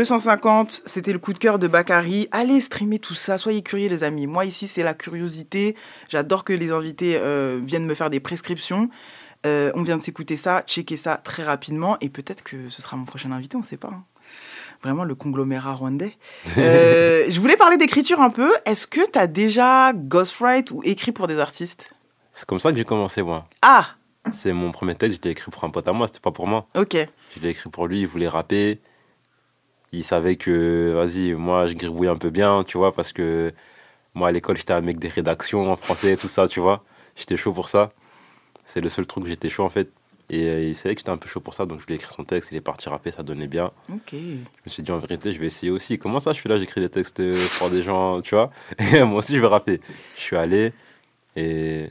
Speaker 21: 250,
Speaker 1: c'était le coup de cœur de Bakary. Allez streamer tout ça, soyez curieux les amis. Moi ici c'est la curiosité, j'adore que les invités euh, viennent me faire des prescriptions. Euh, on vient de s'écouter ça, checker ça très rapidement et peut-être que ce sera mon prochain invité, on sait pas. hein. Vraiment le conglomérat rwandais. Euh, je voulais parler d'écriture un peu. Est-ce que tu as déjà ghostwrite ou écrit pour des artistes?
Speaker 18: C'est comme ça que j'ai commencé, moi.
Speaker 1: Ah
Speaker 18: C'est mon premier texte, je l'ai écrit pour un pote à moi, c'était pas pour moi.
Speaker 1: Ok.
Speaker 18: Je l'ai écrit pour lui, il voulait rapper. Il savait que, vas-y, moi je gribouille un peu bien, tu vois, parce que moi à l'école j'étais un mec des rédactions en français, tout ça, tu vois. J'étais chaud pour ça. C'est le seul truc où j'étais chaud en fait. Et euh, il savait que j'étais un peu chaud pour ça, donc je lui ai écrit son texte, il est parti rapper, ça donnait bien.
Speaker 1: Ok.
Speaker 18: Je me suis dit en vérité, je vais essayer aussi. Comment ça, je suis là, j'écris des textes pour des gens, tu vois? Et moi aussi, je vais rapper. Je suis allé et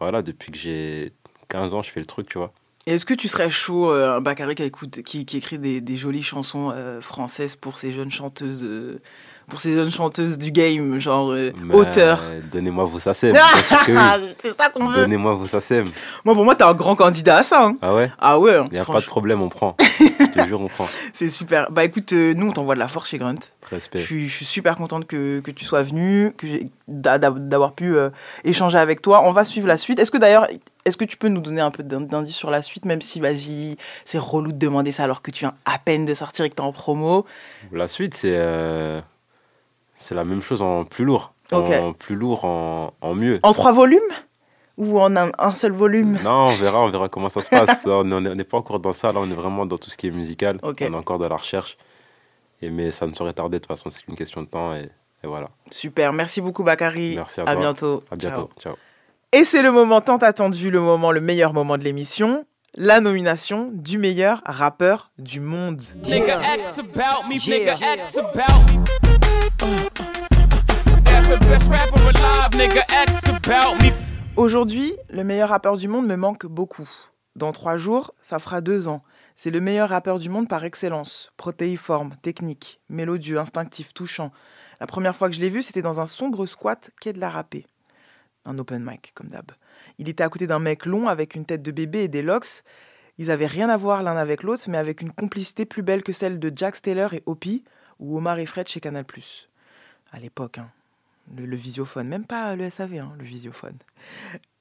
Speaker 18: voilà, depuis que j'ai 15 ans, je fais le truc, tu vois.
Speaker 1: Est-ce que tu serais chaud, euh, un Bakary qui, écrit des, des jolies chansons euh, françaises pour ces jeunes chanteuses, euh, pour ces jeunes chanteuses du game, genre euh, auteur
Speaker 18: Donnez-moi vos oui.
Speaker 1: C'est ça qu'on veut.
Speaker 18: Donnez-moi vos SACEM.
Speaker 1: Moi, pour moi, t'es un grand candidat à ça. hein.
Speaker 18: Ah ouais?
Speaker 1: Ah ouais. hein,
Speaker 18: Il n'y a pas de problème, on prend. je te jure, on prend.
Speaker 1: C'est super. Bah écoute, euh, nous, on t'envoie de la force chez Grunt.
Speaker 18: Respect.
Speaker 1: Je suis, je suis super contente que, que tu sois venu, que d'avoir pu euh, échanger avec toi. On va suivre la suite. Est-ce que d'ailleurs, est-ce que tu peux nous donner un peu d'in- d'indices sur la suite, même si, vas-y, c'est relou de demander ça alors que tu viens à peine de sortir et que t'es en promo?
Speaker 18: La suite, c'est euh, c'est la même chose en plus lourd. En plus lourd, en, en mieux.
Speaker 1: En trois volumes Ou en un, un seul volume?
Speaker 18: Non, on verra, on verra comment ça se passe. on n'est pas encore dans ça, là, on est vraiment dans tout ce qui est musical. On est encore dans la recherche. Et, mais ça ne saurait tarder, de toute façon, c'est une question de temps. Et, et voilà.
Speaker 1: Super, merci beaucoup Bakary.
Speaker 18: Merci à,
Speaker 1: à
Speaker 18: toi.
Speaker 1: bientôt.
Speaker 18: À bientôt. Ciao.
Speaker 1: Et c'est le moment tant attendu, le moment, le meilleur moment de l'émission, la nomination du meilleur rappeur du monde.
Speaker 4: Nigga X
Speaker 1: Aujourd'hui, le meilleur rappeur du monde me manque beaucoup. Dans trois jours, ça fera deux ans. C'est le meilleur rappeur du monde par excellence. Protéiforme, technique, mélodieux, instinctif, touchant. La première fois que je l'ai vu, c'était dans un sombre squat quai de la râpée. Un open mic, comme d'hab. Il était à côté d'un mec long avec une tête de bébé et des locks. Ils avaient rien à voir l'un avec l'autre, mais avec une complicité plus belle que celle de Jack Taylor et Opie, ou Omar et Fred chez Canal+. À l'époque, hein. le, visiophone, même pas le SAV, hein, le visiophone.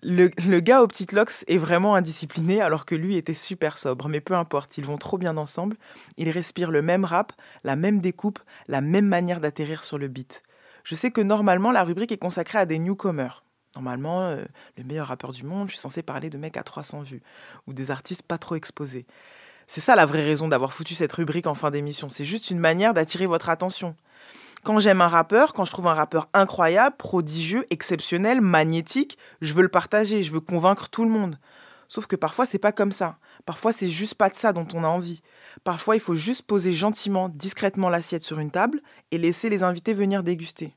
Speaker 1: Le, le gars aux petites locks est vraiment indiscipliné, alors que lui était super sobre. Mais peu importe, ils vont trop bien ensemble. Ils respirent le même rap, la même découpe, la même manière d'atterrir sur le beat. Je sais que normalement, la rubrique est consacrée à des newcomers. Normalement, euh, le meilleur rappeur du monde, je suis censé parler de mecs à 300 vues ou des artistes pas trop exposés. C'est ça la vraie raison d'avoir foutu cette rubrique en fin d'émission. C'est juste une manière d'attirer votre attention. Quand j'aime un rappeur, quand je trouve un rappeur incroyable, prodigieux, exceptionnel, magnétique, je veux le partager, je veux convaincre tout le monde. Sauf que parfois c'est pas comme ça. Parfois c'est juste pas de ça dont on a envie. Parfois il faut juste poser gentiment, discrètement l'assiette sur une table et laisser les invités venir déguster.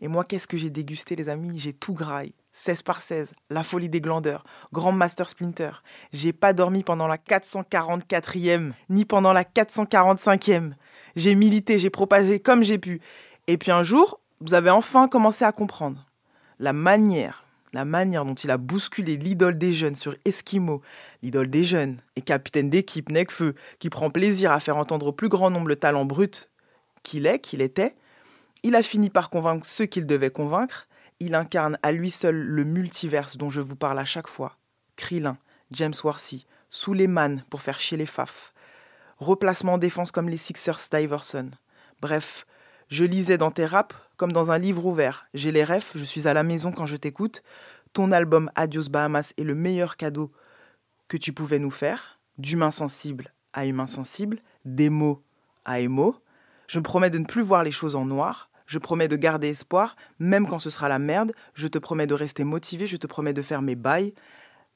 Speaker 1: Et moi, qu'est-ce que j'ai dégusté, les amis? J'ai tout graille. 16 par 16, La folie des glandeurs, Grand Master Splinter. J'ai pas dormi pendant la 444e, ni pendant la 445e. J'ai milité, j'ai propagé comme j'ai pu. Et puis un jour, vous avez enfin commencé à comprendre la manière, la manière dont il a bousculé l'idole des jeunes sur Esquimau, l'idole des jeunes et capitaine d'équipe Necfeu, qui prend plaisir à faire entendre au plus grand nombre le talent brut qu'il est, qu'il était. Il a fini par convaincre ceux qu'il devait convaincre. Il incarne à lui seul le multiverse dont je vous parle à chaque fois. Krillin, James Worthy, Suleiman pour faire chier les faf. Replacement en défense comme les Sixers d'Iverson. Bref, je lisais dans tes raps comme dans un livre ouvert. J'ai les refs, je suis à la maison quand je t'écoute. Ton album Adios Bahamas est le meilleur cadeau que tu pouvais nous faire. D'humain sensible à humain sensible, d'émo à émo. Je me promets de ne plus voir les choses en noir. Je promets de garder espoir, même quand ce sera la merde. Je te promets de rester motivé. Je te promets de faire mes bails.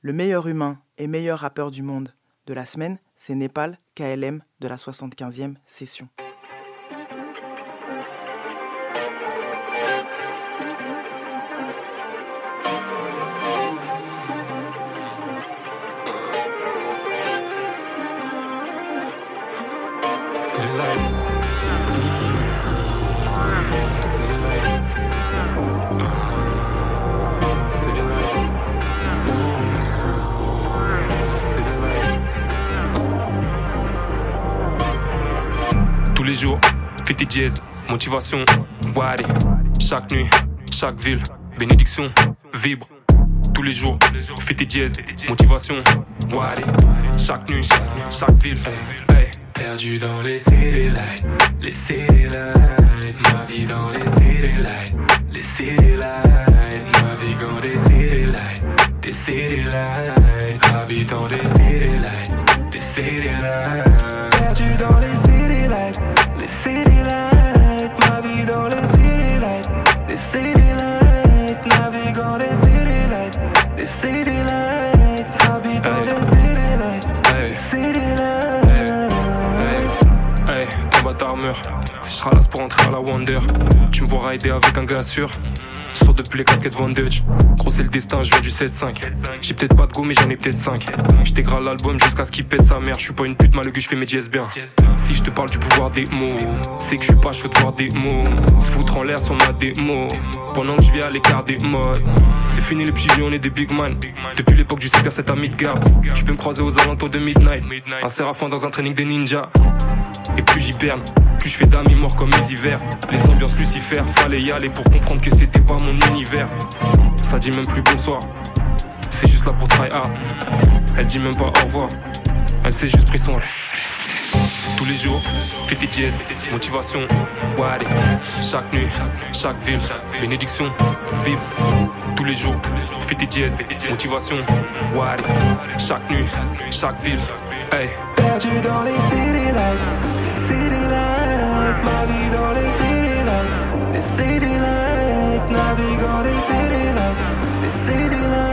Speaker 1: Le meilleur humain et meilleur rappeur du monde de la semaine, c'est Népal KLM de la 75e session.
Speaker 16: Les jours, fête jazz, motivation, Wadi. Chaque nuit, chaque ville, bénédiction, vibre. Tous les jours, fête jazz, motivation, Wadi. Chaque nuit, chaque ville, hey. Perdu dans les city lights, les city lights, ma vie dans les city lights, les city lights, naviguant des city lights, des city lights, habitant des city lights, des city lights. Avec un gars sûr. Sors depuis les casquettes Van Dutch. Gros, c'est le destin, je viens du 7-5. J'ai peut-être pas de go, mais j'en ai peut-être 5. J'tégrale l'album jusqu'à ce qu'il pète sa mère. Je suis pas une pute, que je fais mes jazz bien. Si je te parle du pouvoir des mots, c'est que je suis pas chaud de voir des mots. Se foutre en l'air sur ma démo. Pendant que je vais à l'écart des modes. C'est fini les petits jeux, on est des big man. Depuis l'époque du secteur 7 à Midgard. Tu peux me croiser aux alentours de Midnight. Un séraphin dans un training des ninjas. Et plus j'hiberne, je fais d'amis morts comme les hivers. Les ambiances Lucifer, fallait y aller pour comprendre que c'était pas mon univers. Ça dit même plus bonsoir, c'est juste là pour try hard. Elle dit même pas au revoir, elle s'est juste pris son. Tous les jours, fais tes jazz, motivation. Chaque nuit, chaque ville, bénédiction, vibre. Tous les jours, fais tes jazz, motivation, wari. Chaque nuit, chaque ville, hey.
Speaker 4: Perdu dans les city lights, les city lights.
Speaker 1: Ma vie dans les
Speaker 16: city lights, les city lights. Naviguant les city lights, les city lights.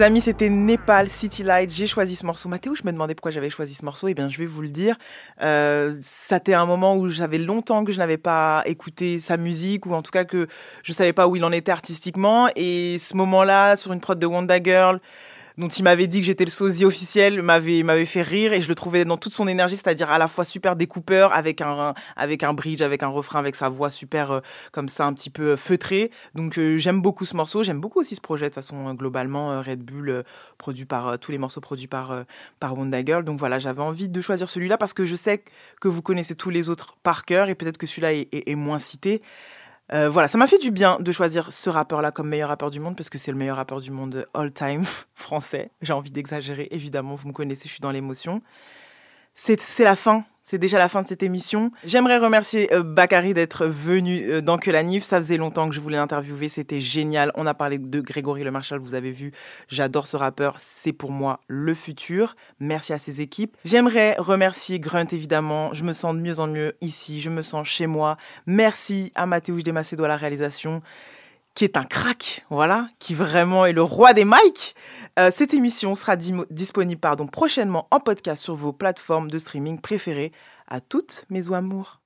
Speaker 1: Amis, c'était Népal, City Light. J'ai choisi ce morceau. Mathéo, je me demandais pourquoi j'avais choisi ce morceau. Eh bien, je vais vous le dire. Euh, c'était un moment où j'avais longtemps que je n'avais pas écouté sa musique, ou en tout cas que je savais pas où il en était artistiquement. Et ce moment-là, sur une prod de Wonder Girl, dont il m'avait dit que j'étais le sosie officiel m'avait fait rire et je le trouvais dans toute son énergie c'est-à-dire à la fois super découpeur avec un avec un bridge avec un refrain avec sa voix super euh, comme ça un petit peu feutrée. Donc euh, j'aime beaucoup ce morceau. J'aime beaucoup aussi ce projet de toute façon euh, globalement Red Bull produit par tous les morceaux produits par par Wonder Girl. Donc voilà j'avais envie de choisir celui-là parce que je sais que vous connaissez tous les autres par cœur et peut-être que celui-là est moins cité euh, voilà, ça m'a fait du bien de choisir ce rappeur-là comme meilleur rappeur du monde parce que c'est le meilleur rappeur du monde all-time français. J'ai envie d'exagérer, évidemment, vous me connaissez, je suis dans l'émotion. C'est la fin c'est déjà la fin de cette émission. J'aimerais remercier euh, Bakary d'être venu euh, dans Que la Nif. Ça faisait longtemps que je voulais l'interviewer. C'était génial. On a parlé de Grégory Le Marshall, vous avez vu. J'adore ce rappeur. C'est pour moi le futur. Merci à ses équipes. J'aimerais remercier Grunt, évidemment. Je me sens de mieux en mieux ici. Je me sens chez moi. Merci à Mathéouche Desmacedo à la réalisation qui est un crack, voilà, qui vraiment est le roi des mics. Euh, cette émission sera disponible pardon, prochainement en podcast sur vos plateformes de streaming préférées. À toutes mes amours.